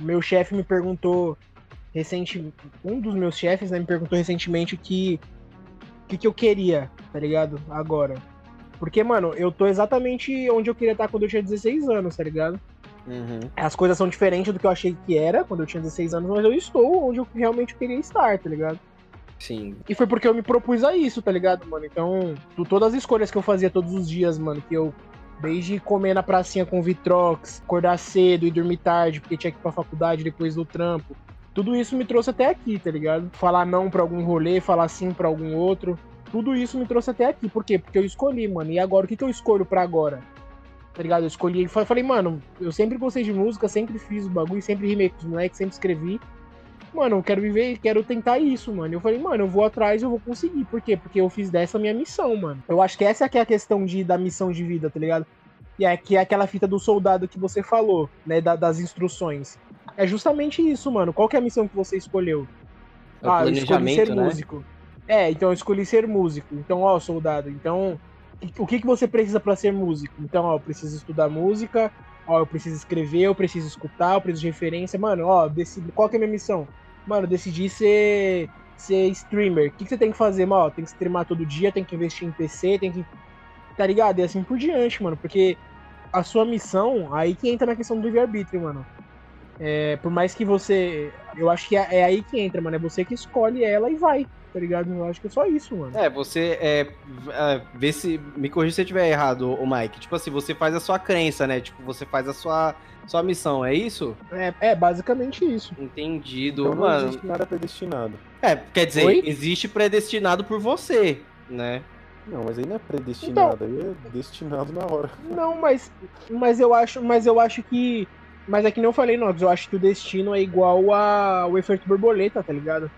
meu chefe me perguntou recente, um dos meus chefes, né, me perguntou recentemente que o que, que eu queria, tá ligado? Agora. Porque, mano, eu tô exatamente onde eu queria estar quando eu tinha 16 anos, tá ligado? Uhum. As coisas são diferentes do que eu achei que era quando eu tinha 16 anos, mas eu estou onde eu realmente queria estar, tá ligado? Sim. E foi porque eu me propus a isso, tá ligado, mano? Então, todas as escolhas que eu fazia todos os dias, mano, que eu. Desde comer na pracinha com Vitrox, acordar cedo e dormir tarde, porque tinha que ir pra faculdade depois do trampo. Tudo isso me trouxe até aqui, tá ligado? Falar não pra algum rolê, falar sim pra algum outro. Tudo isso me trouxe até aqui. Por quê? Porque eu escolhi, mano. E agora, o que, que eu escolho pra agora? Tá ligado? Eu escolhi. fa- Falei, mano, eu sempre gostei de música, sempre fiz o bagulho, sempre rimei com os moleques, sempre escrevi. Mano, eu quero viver, quero tentar isso, mano. Eu falei, mano, eu vou atrás, eu vou conseguir. Por quê? Porque eu fiz dessa minha missão, mano. Eu acho que essa que é a questão de, da missão de vida, tá ligado? E é que é aquela fita do soldado que você falou, né? da- das instruções. É justamente isso, mano. Qual que é a missão que você escolheu? É ah, eu escolhi ser né? músico. É, então eu escolhi ser músico. Então, ó, soldado, então o que, que você precisa pra ser músico? Então, ó, eu preciso estudar música, ó, eu preciso escrever, eu preciso escutar, eu preciso de referência. Mano, ó, decidi, qual que é a minha missão? Mano, eu decidi ser, ser streamer. O que, que você tem que fazer, mano? Tem que streamar todo dia, tem que investir em PC, tem que. Tá ligado? E assim por diante, mano. Porque a sua missão, aí que entra na questão do livre-arbítrio, mano. É, por mais que você. Eu acho que é, é aí que entra, mano. É você que escolhe ela e vai, tá ligado? Eu acho que é só isso, mano. É, você é, é, vê se. Me corrija se eu estiver errado, o Mike. Tipo assim, você faz a sua crença, né? Tipo, você faz a sua, sua missão, é isso? É, é basicamente isso. Entendido, Então não mano. existe nada predestinado. É, quer dizer, Oi? existe predestinado por você, né? Não, mas aí não é predestinado, aí é destinado na hora. Não, mas, mas eu acho, mas eu acho que, mas é que nem eu falei, Nox, eu acho que o destino é igual ao efeito borboleta, tá ligado?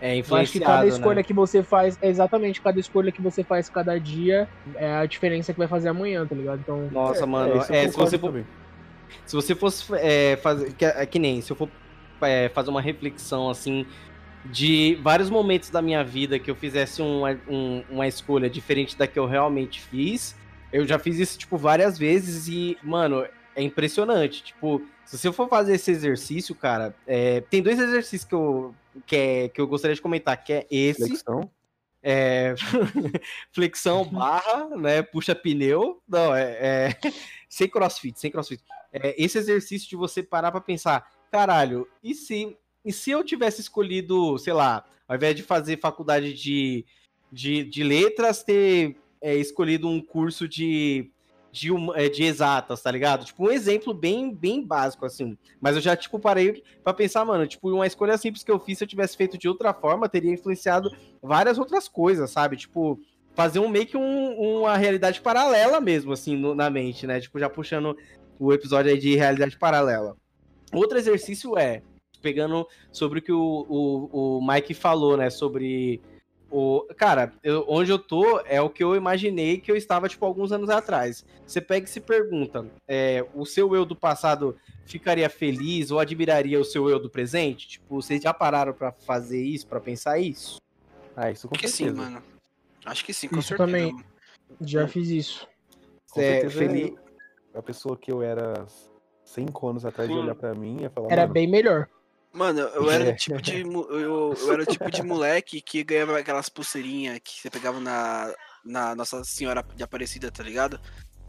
É Eu acho que cada influenciado, escolha né? que você faz, é exatamente cada escolha que você faz cada dia é a diferença que vai fazer amanhã, tá ligado? Então, Nossa, mano, isso eu é, se você for. Se você fosse é, fazer. Que, é que nem, se eu for é, fazer uma reflexão assim. De vários momentos da minha vida que eu fizesse uma, um- uma escolha diferente da que eu realmente fiz. Eu já fiz isso, tipo, várias vezes e, mano, é impressionante. Tipo, se você for fazer esse exercício, cara, é, tem dois exercícios que eu, que, é- que eu gostaria de comentar, que é esse. Flexão. É, flexão barra, né? Puxa pneu. Não, é, é- sem crossfit, sem crossfit. É, esse exercício de você parar pra pensar, caralho, e se, e se eu tivesse escolhido, sei lá, ao invés de fazer faculdade de, de, de letras, ter é, escolhido um curso de, de, hum- é, de exatas, tá ligado? Tipo, um exemplo bem, bem básico, assim. Mas eu já, tipo, parei pra pensar, mano, tipo, uma escolha simples que eu fiz, se eu tivesse feito de outra forma, teria influenciado várias outras coisas, sabe? Tipo, fazer um meio que um- uma realidade paralela mesmo, assim, no- na mente, né? Tipo, já puxando o episódio aí de realidade paralela. Outro exercício é, pegando sobre o que o, o, o Mike falou, né? Sobre o. Cara, eu- onde eu tô é o que eu imaginei que eu estava, tipo, alguns anos atrás. Você pega e se pergunta: é, o seu eu do passado ficaria feliz ou admiraria o seu eu do presente? Tipo, vocês já pararam pra fazer isso, pra pensar isso? Ah, isso com Acho que certeza. sim, mano. Acho que sim, com Isso certeza. também. já fiz isso. Com É, certeza feliz. A pessoa que eu era cinco anos atrás de olhar pra mim e ia falar, Era bem melhor. Mano, eu era o tipo de. Eu, eu era o tipo de moleque que ganhava aquelas pulseirinhas que você pegava na, na Nossa Senhora de Aparecida, tá ligado?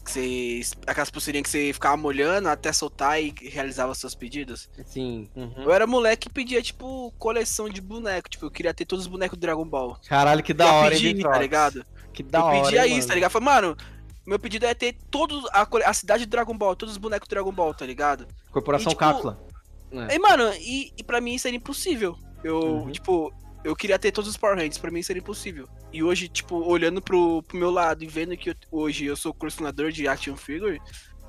Que você, aquelas pulseirinhas que você ficava molhando até soltar e realizava seus pedidos. Sim. uhum. Eu era moleque que pedia, tipo, coleção de boneco. Tipo, eu queria ter todos os bonecos do Dragon Ball. Caralho, que da eu hora, hein, pedi, tá ligado? Que da eu hora. pedia hein, isso, tá ligado? Falei, mano, meu pedido é ter todos a, a cidade do Dragon Ball, todos os bonecos do Dragon Ball, tá ligado? Corporação E, tipo, Cápsula. É. E, mano, e, e pra mim isso era impossível. Eu, Uhum. tipo, eu queria ter todos os Power Rangers, pra mim isso era impossível. E hoje, tipo, olhando pro, pro meu lado e vendo que eu- hoje eu sou colecionador de action figure,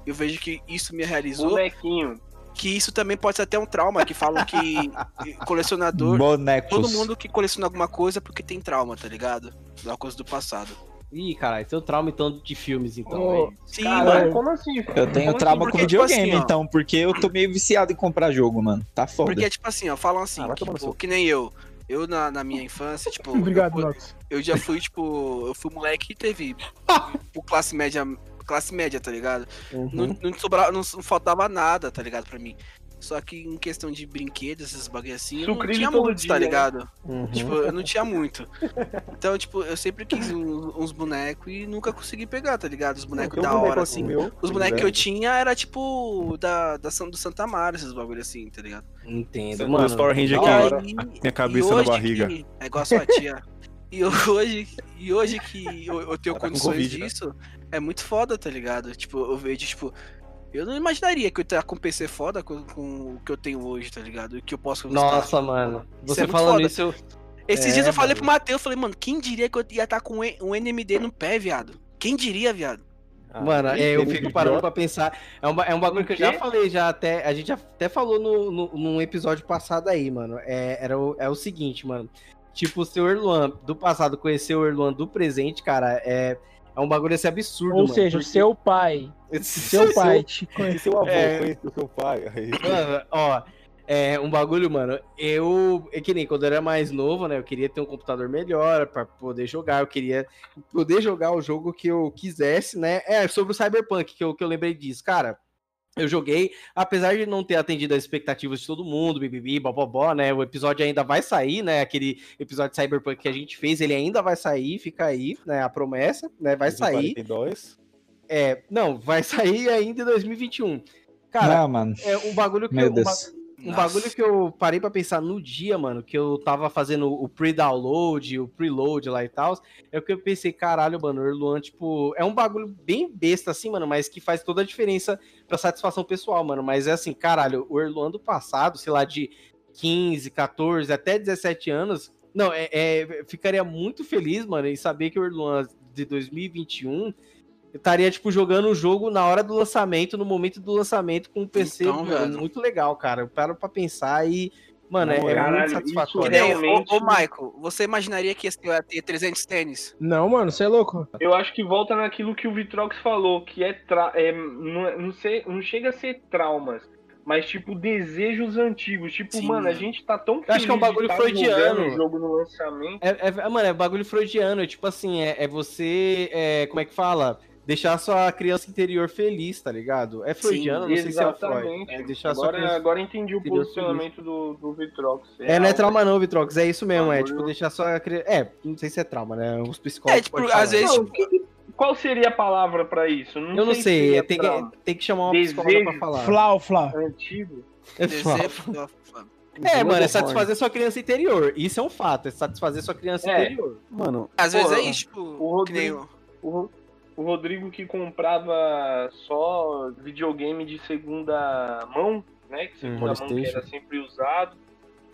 eu vejo que isso me realizou, Bonequinho. que isso também pode ser até um trauma, que falam que colecionador, Bonecos. todo mundo que coleciona alguma coisa é porque tem trauma, tá ligado? É uma coisa do passado. Ih, caralho, seu trauma então de filmes, então. É isso. Sim, Cara, mano. Cara, como assim? Eu tenho Como trauma assim? com Porque, tipo videogame, assim, então, porque eu tô meio viciado em comprar jogo, mano. Tá foda. Porque, tipo assim, ó, falam assim, Ah, que, tipo, que nem eu. Eu, na, na minha infância, tipo, Obrigado, eu, eu já fui, tipo, eu fui moleque que teve o classe média, classe média, tá ligado? Uhum. Não, não, sobrava, não faltava nada, tá ligado, pra mim. Só que em questão de brinquedos, esses bagulho assim, eu não Sucrilho tinha muito, dia, tá né? ligado? Uhum. Tipo, eu não tinha muito. Então, tipo, eu sempre quis um- uns bonecos e nunca consegui pegar, tá ligado? Os bonecos da boneco hora, aqui assim. meu, Os se bonecos que eu tinha era tipo da, da do Santa Mara, esses bagulho assim, tá ligado? Entendo, Os mano. Power Ranger Da que hora. hora. E, Minha cabeça e na barriga. que- é igual a sua tia. E hoje, e hoje que eu, eu tenho tá condições Covid, né? disso, é muito foda, tá ligado? Tipo, eu vejo, tipo, Eu não imaginaria que eu ia com um PC foda com, com o que eu tenho hoje, tá ligado? E que eu posso Nossa, mano. Você é falando foda. isso, eu- Esses É, dias eu falei mano. pro Matheus, falei, mano, quem diria que eu ia estar com um NMD no pé, viado? Quem diria, viado? Ah, Mano, é, eu fico parando pra pensar. É um, ba- é um bagulho que eu já falei, já até. A gente já até falou no, no, num episódio passado aí, mano. É, era o, é o seguinte, mano. Tipo, o seu Erluan do passado conhecer o Erluan do presente, cara, é, é um bagulho assim absurdo. Ou mano, seja, o porque- seu pai. Seu pai te conhece. seu avô É. conheceu seu pai. Mano, ó, é um bagulho, mano. Eu, é que nem quando eu era mais novo, né? Eu queria ter um computador melhor pra poder jogar. Eu queria poder jogar o jogo que eu quisesse, né? É, sobre o Cyberpunk, que eu, que eu lembrei disso. Cara, eu joguei, apesar de não ter atendido as expectativas de todo mundo, bibibi, bobobó, né? O episódio ainda vai sair, né? Aquele episódio de Cyberpunk que a gente fez, ele ainda vai sair, fica aí, né? A promessa, né? Vai sair. 42. É, não, vai sair ainda em 2021. Cara, Não, mano. é um bagulho que Meu eu, um ba- Um bagulho que eu parei pra pensar no dia, mano, que eu tava fazendo o pre-download, o preload lá e tal, é o que eu pensei, caralho, mano, o Erluan, tipo, é um bagulho bem besta assim, mano, mas que faz toda a diferença pra satisfação pessoal, mano, mas é assim, caralho, o Erluan do passado, sei lá, de 15, 14, até 17 anos, não, é, é- ficaria muito feliz, mano, em saber que o Erluan de 2021 estaria, tipo, jogando o jogo na hora do lançamento, no momento do lançamento, com um PC Então, mano, muito legal, cara. Eu paro pra pensar e, mano, é, é Caralho, muito satisfatório. ô, Realmente- ô, Michael, você imaginaria que esse ia ter 300 tênis? Não, mano, você é louco. Eu acho que volta naquilo que o Vitrox falou, que é, tra... é não, é- não, sei, não chega a ser traumas, mas tipo desejos antigos. Tipo, Sim, mano, a gente tá tão acho que é um feliz de bagulho tá freudiano. o jogo no lançamento. É, é- mano, é bagulho freudiano, é tipo assim, é, é você, é, como é que fala? Deixar sua criança interior feliz, tá ligado? É freudiano, não sei se é o Freud. Exatamente. É deixar sua agora, criança... agora entendi o posicionamento do, do Vitrox. É, não é trauma não, Vitrox, é isso mesmo, é Bagulho- tipo deixar sua criança... É, não sei se é trauma, né? Os psicólogos É, tipo, às vezes- Não, que- qual seria a palavra pra isso? Não Eu não se sei, seria tem que, tem que chamar uma psicóloga pra Desejo. falar. Flau, Flau. Antigo. É Desejo. É, mano, é satisfazer sua criança interior. Isso é um fato, é satisfazer sua criança É. interior. Mano, Às vezes é isso, tipo, o que nem Rodrigo- O, Ro- o Rodrigo que comprava só videogame de segunda mão, né? Que segunda mão que era sempre usado.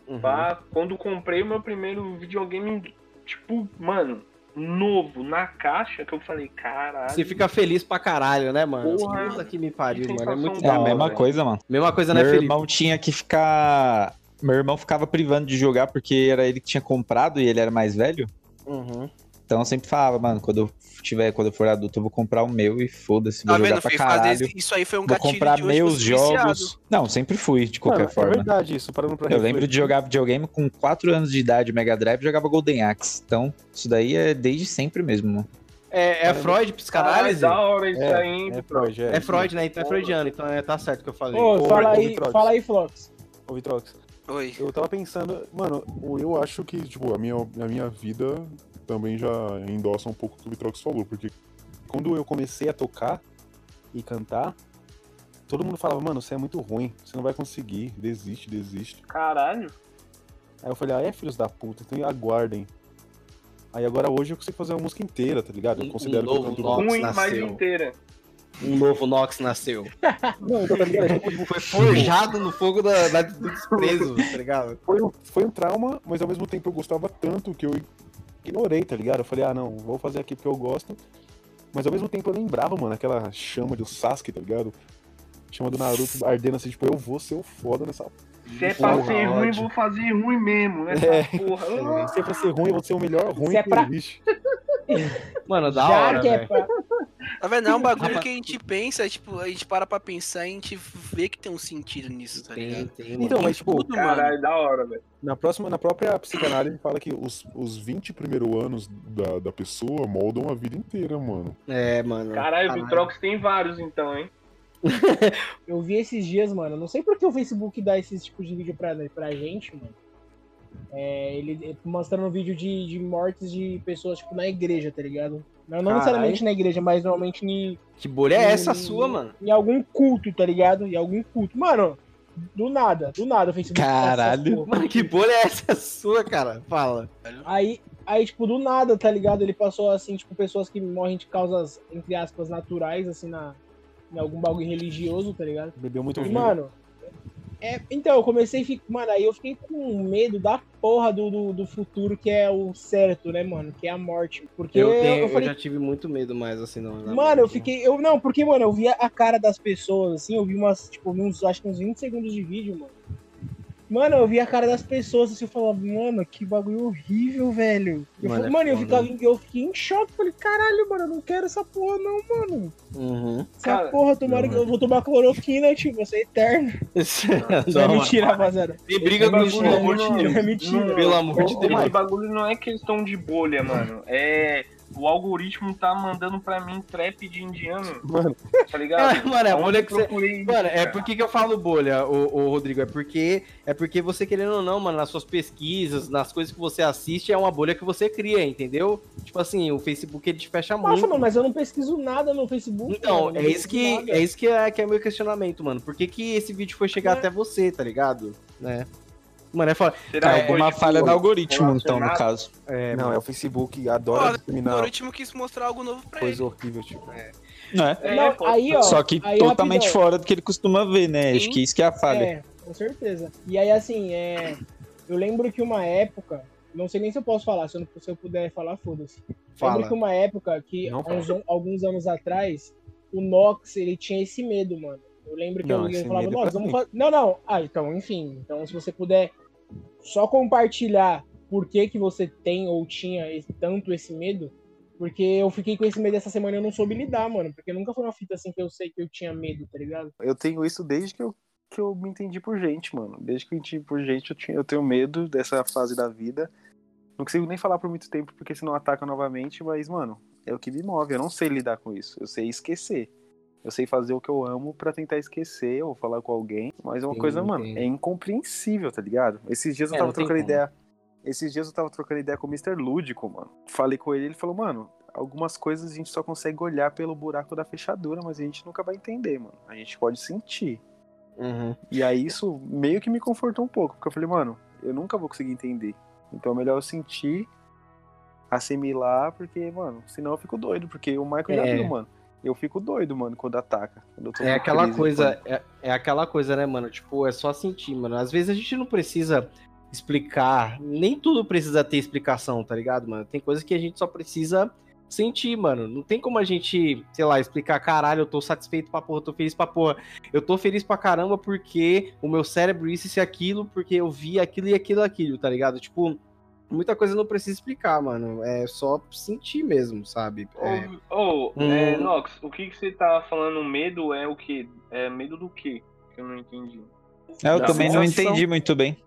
Uhum. Pá. Quando comprei o meu primeiro videogame, tipo, mano, novo, na caixa, que eu falei, caralho. Você fica feliz pra caralho, né, mano? Porra, Puta que me pariu, que mano. É muito É a hora, mesma velho. coisa, mano. Mesma coisa, né, Meu Felipe? irmão tinha que ficar. Meu irmão ficava privando de jogar porque era ele que tinha comprado e ele era mais velho. Uhum. Então eu sempre falava, mano, quando eu tiver, quando eu for adulto, eu vou comprar o meu e foda-se, vou Tá jogar vendo, pra filho? caralho. Fazer isso aí foi um Vou gatilho comprar de hoje meus você viciado. jogos. Não, sempre fui, de qualquer mano, é forma. verdade isso, parando pra Eu lembro refletir. de jogar videogame com 4 anos de idade, Mega Drive, jogava Golden Axe. Então, isso daí é desde sempre mesmo, mano. É, é Freud, psicanálise? da hora isso É, aí, hein, É. Freud, é. É Freud, né? Então é freudiano, então é, tá certo o que eu falei. Ô, Ô, fala aí, fala aí, Flox. Ô, Vitrox, Oi. eu tava pensando, mano, eu acho que, tipo, a minha, a minha vida também já endossa um pouco o que o Vitrox falou, porque quando eu comecei a tocar e cantar, todo mundo falava, mano, você é muito ruim, você não vai conseguir, desiste, desiste. Caralho. Aí eu falei, ah, é, filhos da puta, então aguardem. Aí agora hoje eu consigo fazer uma música inteira, tá ligado? Eu considero um que eu canto Nox Ruim, mais nasceu. inteira. Um novo Nox nasceu. Não, então, tá ligado? É, tipo, Foi forjado no fogo da, da- do desprezo, tá ligado? foi, um, foi um trauma, mas ao mesmo tempo eu gostava tanto que eu ignorei, tá ligado? Eu falei, ah, não, vou fazer aqui porque eu gosto. Mas ao mesmo tempo eu lembrava, mano, aquela chama do Sasuke, tá ligado? Chama do Naruto ardendo assim, tipo, eu vou ser o foda nessa. Se é pra Porra, ser ruim, ódio. vou fazer ruim mesmo, né? É. Porra. Se é pra ser ruim, eu vou ser o melhor ruim Se é pra-. Mano, da Já hora, que é pra... Tá vendo? É um bagulho que a gente pensa, tipo, a gente para pra pensar e a gente vê que tem um sentido nisso, tá Tem, ligado? tem. Então, mas tipo, Tudo, mano. Caralho, da hora, velho. na, próxima, na própria psicanálise fala que os, os 20 primeiros anos da, da pessoa moldam a vida inteira, mano. É, mano. Caralho, o Vitrox tem vários então, hein? Eu vi esses dias, mano. Não sei por que o Facebook dá esses tipos de vídeo pra, pra gente, mano. É, ele ele mostrando um vídeo de, de mortes de pessoas, tipo, na igreja, tá ligado? Não, necessariamente na igreja, mas normalmente em, Que bolha é essa em- sua, mano? em algum culto, tá ligado? Em algum culto. Mano, do nada, do nada o Facebook. Caralho. Mano, que bolha é essa sua, cara? Fala. Aí, aí, tipo, do nada, tá ligado? Ele passou, assim, tipo, pessoas que morrem de causas, entre aspas, naturais, assim, na, em algum bagulho religioso, tá ligado? Bebeu muito E, vinho. mano, é, então, eu comecei a ficar. Mano, aí eu fiquei com medo da porra do, do, do futuro que é o certo, né, mano? Que é a morte. Porque Eu, eu, tenho- eu falei, já tive muito medo mais, assim, não. Mano, eu morte, fiquei. Eu, não, porque, mano, eu via a cara das pessoas, assim, eu vi umas, tipo, eu vi uns, acho que uns 20 segundos de vídeo, mano. Mano, eu vi a cara das pessoas assim, eu falava, mano, que bagulho horrível, velho. Eu Mano, falei, é mano, eu, foda. ficava, em- eu fiquei em choque, falei, caralho, mano, eu não quero essa porra, não, mano. Uhum. Essa Cara, porra, tomara que eu vou tomar cloroquina, tio, você é eterno. Isso é Não, mentira, rapaziada. Tem briga É com isso, pelo é amor de Deus. é mentira. Pelo amor de Deus. Esse bagulho não é questão de bolha, mano. É. O algoritmo tá mandando pra mim trap de indiano. Mano. Tá ligado? É, mano, é bolha que você- procurei Mano, é cara? por que eu falo bolha, o, Rodrigo? É porque, é porque você, querendo ou não, mano, nas suas pesquisas, nas coisas que você assiste, é uma bolha que você cria, entendeu? Tipo assim, o Facebook ele te fecha Nossa, muito. mano, mas eu não pesquiso nada no Facebook. Então, é isso que nada. é isso que é, que é meu questionamento, mano. Por que, que esse vídeo foi chegar até você, tá ligado? Né? Mano, é foda. Será É que foi, alguma tipo, falha do algoritmo, então, no caso. É, Não, mano. é o Facebook, adora o discriminar algoritmo quis mostrar algo novo pra coisa ele. horrível, tipo. É. Não, pô, aí, ó, Só que aí, totalmente rapidão. fora do que ele costuma ver, né? Acho Sim. que isso que é a falha. É, com certeza. E aí, assim, é, eu lembro que uma época, não sei nem se eu posso falar, se eu, não- se eu puder falar, foda-se. Fala. Lembro que uma época que, Não uns, alguns anos atrás, o Nox, ele tinha esse medo, mano. Eu lembro que Não, eu, eu falava, é Nox, pra vamos mim." fazer... Não, não. Ah, então, enfim. Então, se você puder só compartilhar por que que você tem ou tinha esse- tanto esse medo, porque eu fiquei com esse medo essa semana e eu não soube lidar, mano. Porque nunca foi uma fita assim que eu sei que eu tinha medo, tá ligado? Eu tenho isso desde que eu, que eu me entendi por gente, mano. Desde que eu me entendi por gente, eu, tinha, eu tenho medo dessa fase da vida. Não consigo nem falar por muito tempo, porque senão ataca novamente, mas, mano, é o que me move. Eu não sei lidar com isso. Eu sei esquecer. Eu sei fazer o que eu amo pra tentar esquecer ou falar com alguém. Mas é uma Sim, coisa, mano, é incompreensível, tá ligado? Esses dias eu É, tava trocando ideia. Esses dias eu tava trocando ideia com o Mr. Lúdico, mano. Falei com ele, ele falou, mano, algumas coisas a gente só consegue olhar pelo buraco da fechadura, mas a gente nunca vai entender, mano. A gente pode sentir. Uhum. E aí isso meio que me confortou um pouco, porque eu falei, mano, eu nunca vou conseguir entender. Então é melhor eu sentir, assimilar, porque, mano, senão eu fico doido, porque o Michael já É. viu, mano. Eu fico doido, mano, quando ataca. quando É aquela crise, coisa, é, é aquela coisa, né, mano? Tipo, é só sentir, mano. Às vezes a gente não precisa explicar, nem tudo precisa ter explicação, tá ligado, mano? Tem coisas que a gente só precisa sentir, mano. Não tem como a gente, sei lá, explicar, caralho, eu tô satisfeito pra porra, eu tô feliz pra porra. Eu tô feliz pra caramba porque o meu cérebro isso e aquilo, porque eu vi aquilo e aquilo e aquilo, tá ligado? Tipo, muita coisa não precisa explicar, mano. É só sentir mesmo, sabe? É, Ô, ô, Hum. é, Nox, o que, que você tá falando? Medo é o quê? É medo do quê? Que eu não entendi. É, eu Da também não sensação. entendi muito bem.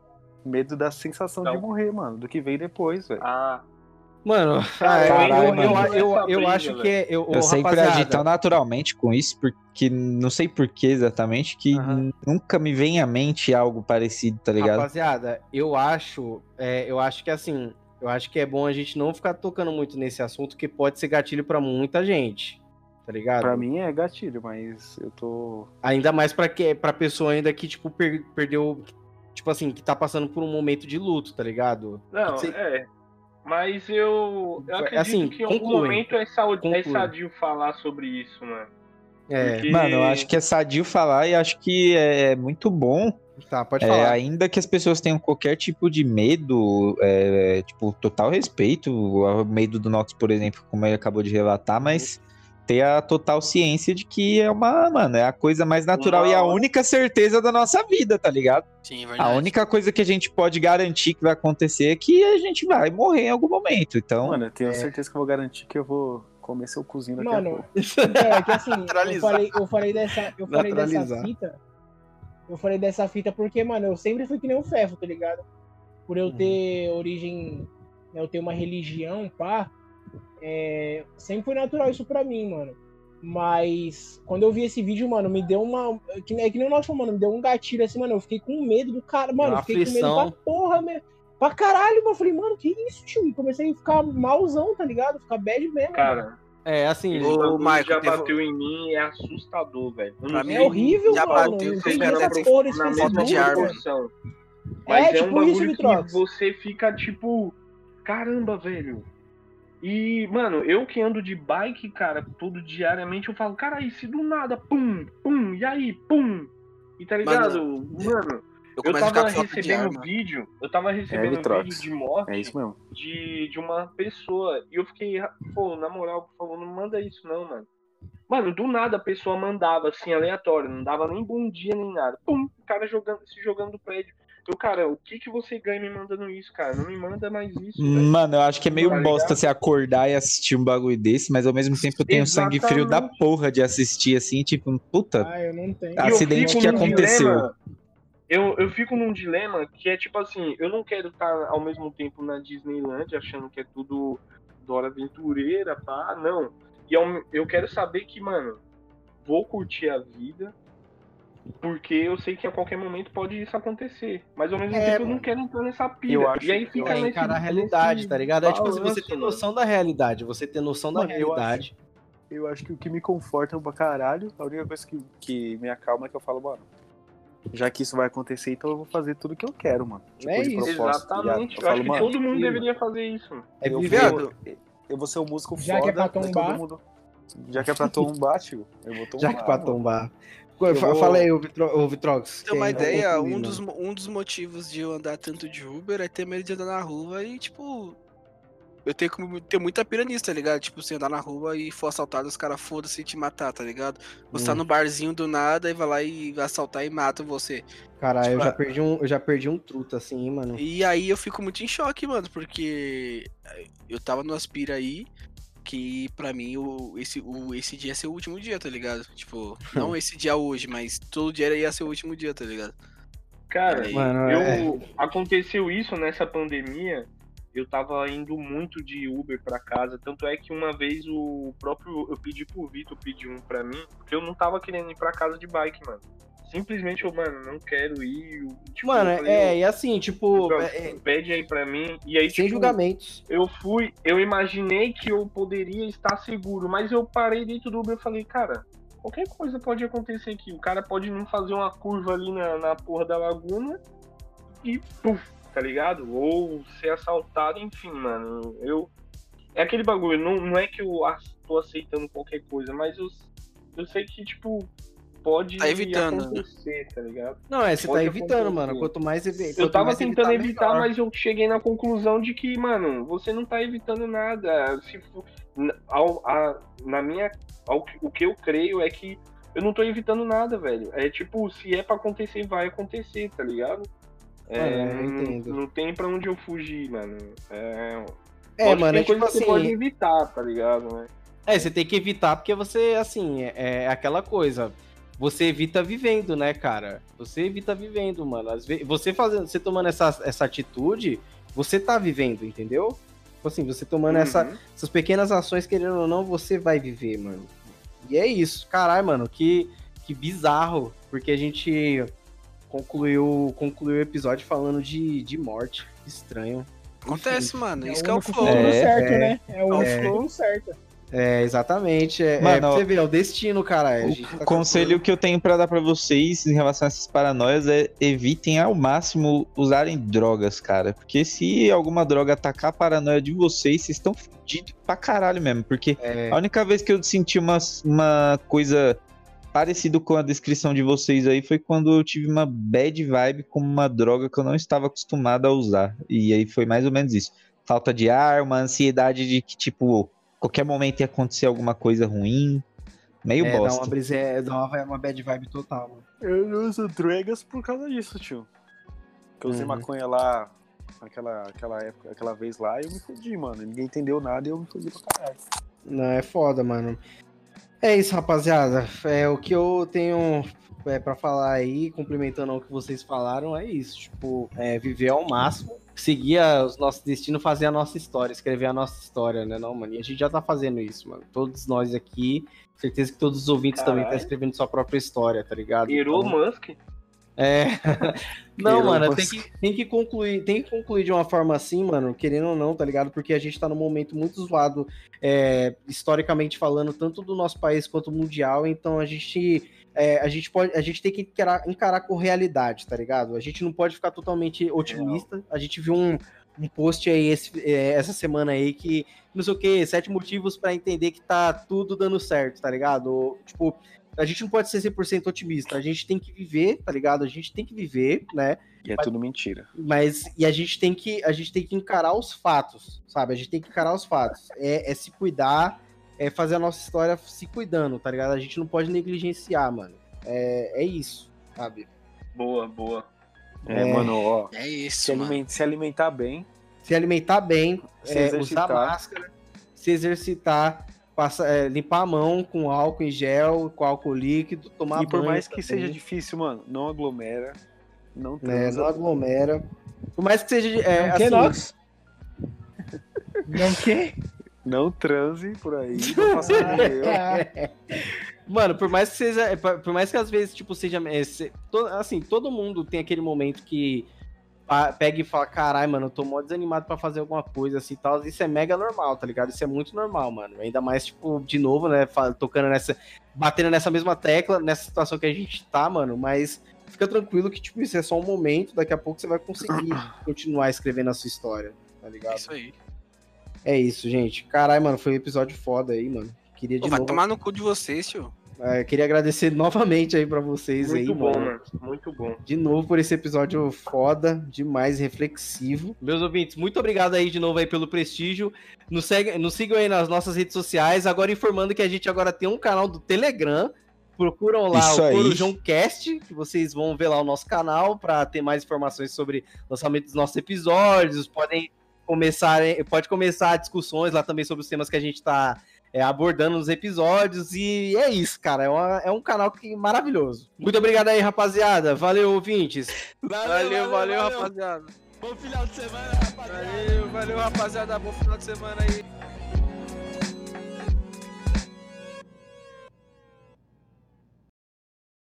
Medo da sensação Não. de morrer, mano, do que vem depois, velho. Ah, Mano, ah, caralho, eu, eu, mano. eu, eu, acho que é. Eu, Eu sempre agi tão naturalmente com isso, porque não sei por que exatamente, que Aham. nunca me vem à mente algo parecido, tá ligado? Rapaziada, eu acho, é, eu acho que assim, eu acho que é bom a gente não ficar tocando muito nesse assunto, que pode ser gatilho pra muita gente, tá ligado? Pra mim é gatilho, mas eu tô. Ainda mais pra que para pessoa ainda que tipo per- perdeu, tipo assim, que tá passando por um momento de luto, tá ligado? não, Você- é. Mas eu, eu acredito Assim, que em algum momento é, saúde, é sadio falar sobre isso, mano. É, Porque- Mano, eu acho que é sadio falar e acho que é muito bom, tá, pode é, falar. ainda que as pessoas tenham qualquer tipo de medo, é, tipo, total respeito, o medo do Nox, por exemplo, como ele acabou de relatar, mas ter a total ciência de que é uma, mano, é a coisa mais natural Uma e a única certeza da nossa vida, tá ligado? Sim, é A verdade. única coisa que a gente pode garantir que vai acontecer é que a gente vai morrer em algum momento. Então, Mano, eu tenho é. certeza que eu vou garantir que eu vou comer seu cozinho daqui a Mano, pouco. É, que assim, eu falei, eu falei dessa, eu falei dessa fita. Eu falei dessa fita porque, mano, eu sempre fui que nem o Fefo, tá ligado? Por eu Uhum. ter origem, né, eu ter uma religião, pá, é, sempre foi natural isso pra mim, mano. Mas quando eu vi esse vídeo, mano, me deu uma. Que, é que nem o nosso, mano, me deu um gatilho assim, mano. Eu fiquei com medo do cara. Mano, eu fiquei com medo pra porra, mesmo. Pra caralho, mano. Eu falei, mano, que isso, tio? E comecei a ficar malzão, tá ligado? Ficar bad mesmo. mano. Cara, É, assim, bagulho Michael, já teve- bateu em mim é assustador, velho. É horrível, já mano. bateu Não com tem essa porra desse falta de ar, mano. proporção. É, Mas é, tipo um isso, bagulho Vitrox. que você fica tipo, caramba, velho. E, mano, eu que ando de bike, cara, todo diariamente, eu falo, cara, e se do nada, pum, pum, e aí, pum. E tá ligado? Mano, Eu eu a tava recebendo arma. vídeo, eu tava recebendo Vitrox. vídeo de morte É isso mesmo. de, de uma pessoa. E eu fiquei, pô, na moral, por favor, não manda isso não, mano. Mano, do nada a pessoa mandava assim, aleatório, não dava nem bom dia nem nada. Pum, o cara jogando, se jogando do prédio. Eu, cara, o que que você ganha me mandando isso, cara? Não me manda mais isso. Mano, eu acho que é meio Tá bosta você acordar e assistir um bagulho desse, mas ao mesmo tempo eu tenho sangue frio da Exatamente. porra de assistir assim, tipo, puta. Ah, eu não tenho. Acidente que aconteceu. dilema- eu, eu fico num dilema que é tipo assim, eu não quero estar ao mesmo tempo na Disneyland achando que é tudo Dora Aventureira, pá, não. E eu, eu quero saber que, mano, vou curtir a vida, porque eu sei que a qualquer momento pode isso acontecer. Mas ao mesmo É, tempo eu não quero entrar nessa pira. Eu acho- e aí fica É nesse- encarar a realidade, nesse tá ligado? É tipo assim, você tem noção da realidade, você tem noção da Mano, eu realidade. Eu acho que o que me conforta pra caralho, a única coisa que, que me acalma é que eu falo, mano, já que isso vai acontecer, então eu vou fazer tudo que eu quero, mano. Tipo, É isso. tá? Exatamente. Eu Eu, acho falo, que mano, todo mundo sim. deveria fazer isso. mano. É eu vou, eu vou ser um músico Já que foda, é pra mas todo tombar. mundo... Já que é pra tombar, tio, eu vou tombar. Já que pra mano. tombar. Eu vou- Fala aí, ô Vitro- ô Vitrox. Ter uma é ideia, um dos, um dos motivos de eu andar tanto de Uber é ter medo de andar na rua e, tipo. Eu tenho que ter muita pira nisso, tá ligado? Tipo, você andar na rua e for assaltado, os caras foda-se e te matar, tá ligado? Você tá Hum. no barzinho do nada e vai lá e vai assaltar e mata você. Caralho, eu Tipo, já perdi um, eu já perdi um truta assim, hein, mano. E aí eu fico muito em choque, mano, porque eu tava no Aspira aí, que pra mim o, esse, o, esse dia ia ser o último dia, tá ligado? Tipo, não esse dia hoje, mas todo dia ia ser o último dia, tá ligado? Cara, Aí, Mano, eu é. aconteceu isso nessa pandemia. Eu tava indo muito de Uber pra casa, tanto é que uma vez o próprio eu pedi pro Vitor pedir um pra mim, porque eu não tava querendo ir pra casa de bike, mano. Simplesmente eu, mano, não quero ir. tipo, Mano, falei, é, e assim, tipo, "Vitor, é- é- pede aí pra mim. E aí, sem tipo, julgamentos. eu fui, eu imaginei que eu poderia estar seguro, mas eu parei dentro do Uber e falei, cara, qualquer coisa pode acontecer aqui. O cara pode não fazer uma curva ali na, na porra da laguna e puf, tá ligado? Ou ser assaltado, enfim, mano. Eu. É aquele bagulho, não, não é que eu tô aceitando qualquer coisa, mas eu, eu sei que, tipo, pode Tá evitando, acontecer, tá ligado? Não, é, você tá Pode evitando, acontecer. mano. Quanto mais evi- Eu tava tentando evitar, melhor. mas eu cheguei na conclusão de que, mano, você não tá evitando nada. Se ao- a- na minha. ao o que eu creio é que eu não tô evitando nada, velho. É tipo, se é pra acontecer, vai acontecer, tá ligado? É, eu não- entendo. Não, tem pra onde eu fugir, mano. É, É, mano, é tipo coisa que você pode assim. evitar, tá ligado? Né? É, você tem que evitar porque você, assim, é, é aquela coisa. Você evita vivendo, né, cara? Você evita vivendo, mano. Às vezes, você fazendo, você tomando essa, essa atitude, você tá vivendo, entendeu? Tipo assim, você tomando essa, Uhum. essas pequenas ações, querendo ou não, você vai viver, mano. E é isso. Caralho, mano, que, que bizarro. Porque a gente concluiu, concluiu o episódio falando de, de morte. Estranho. Acontece, mano. É Isso o que é o flow. É, certo, é, né? É o é. flow certo. É, exatamente. É, é Mano, pra você ver, é o destino, cara. O tá conselho que eu tenho pra dar pra vocês em relação a essas paranoias é evitem ao máximo usarem drogas, cara. Porque se alguma droga atacar a paranoia de vocês, vocês estão fodidos pra caralho mesmo. Porque É, a única vez que eu senti uma, uma coisa parecida com a descrição de vocês aí foi quando eu tive uma bad vibe com uma droga que eu não estava acostumado a usar. E aí foi mais ou menos isso. Falta de ar, uma ansiedade de que, tipo, qualquer momento ia acontecer alguma coisa ruim. Meio é, dá bosta. uma brisa, é, dá uma, uma bad vibe total, mano. Eu uso drogas por causa disso, tio. Que eu usei Uhum. maconha lá, aquela, aquela época, aquela vez lá, e eu me fudi, mano. Ninguém entendeu nada e eu me fudi pra caralho. Não, é foda, mano. É isso, rapaziada. É o que eu tenho é, para falar aí, complementando o que vocês falaram, é isso. Tipo, é, viver ao máximo, seguir os nossos destinos, fazer a nossa história, escrever a nossa história, né, não, mano? E a gente já tá fazendo isso, mano. Todos nós aqui, certeza que todos os ouvintes também Caralho. estão escrevendo sua própria história, tá ligado? Elon Então- Musk. É. Não, mano, Musk. tem que, tem que concluir, tem que concluir de uma forma assim, mano, querendo ou não, tá ligado? Porque a gente tá num momento muito zoado, é, historicamente falando, tanto do nosso país quanto mundial, então a gente. É, a gente pode, a gente tem que encarar, encarar com realidade, tá ligado? A gente não pode ficar totalmente otimista. A gente viu um, um post aí esse- é, essa semana aí que não sei o que, sete motivos pra entender que tá tudo dando certo, tá ligado? Tipo, a gente não pode ser 100% otimista, a gente tem que viver, tá ligado? A gente tem que viver, né? E é tudo mentira. Mas e a gente tem que a gente tem que encarar os fatos, sabe? A gente tem que encarar os fatos. É, é se cuidar, é fazer a nossa história se cuidando, tá ligado? A gente não pode negligenciar, mano. É, é isso, sabe? Boa, boa. É, É. mano, ó. É Se, isso, mano. aliment- se alimentar bem, Se alimentar bem, Se é, exercitar. usar máscara, se exercitar, passa, é, limpar a mão com álcool em gel, com álcool líquido, tomar e por banho mais que também, seja difícil, mano, não aglomera. Não né? transa. Não aglomera. Por mais que seja. É, Não que, assim, Nox? Não que? Não transe por aí. Não faça como eu. Mano, por mais que seja. é, por mais que às vezes, tipo, seja. é, assim, todo mundo tem aquele momento que pega e fala, caralho, mano, eu tô mó desanimado pra fazer alguma coisa assim e tal. Isso é mega normal, tá ligado? Isso é muito normal, mano. Ainda mais, tipo, de novo, né? Tocando nessa. Batendo nessa mesma tecla, nessa situação que a gente tá, mano. Mas fica tranquilo que, tipo, isso é só um momento. Daqui a pouco você vai conseguir continuar escrevendo a sua história, tá ligado? isso aí. É isso, gente. Caralho, mano, foi um episódio foda aí, mano. Queria de Pô, vai novo. tomar no cu de vocês, tio. É, queria agradecer novamente aí pra vocês Muito aí, bom, mano. mano. Muito bom. De novo por esse episódio foda, demais reflexivo. Meus ouvintes, muito obrigado aí de novo aí pelo prestígio. Nos, segue, nos sigam aí nas nossas redes sociais. Agora informando que a gente agora tem um canal do Telegram. Procuram lá Isso o aí. Corujão Cast, que vocês vão ver lá o nosso canal para ter mais informações sobre lançamento dos nossos episódios. Podem começar, pode começar discussões lá também sobre os temas que a gente tá é, abordando nos episódios. E é isso, cara. É, uma- é um canal que, maravilhoso. Muito obrigado aí, rapaziada. Valeu, ouvintes. Valeu, valeu, rapaziada. Bom final de semana, rapaziada. Valeu, valeu, rapaziada. Bom final de semana aí.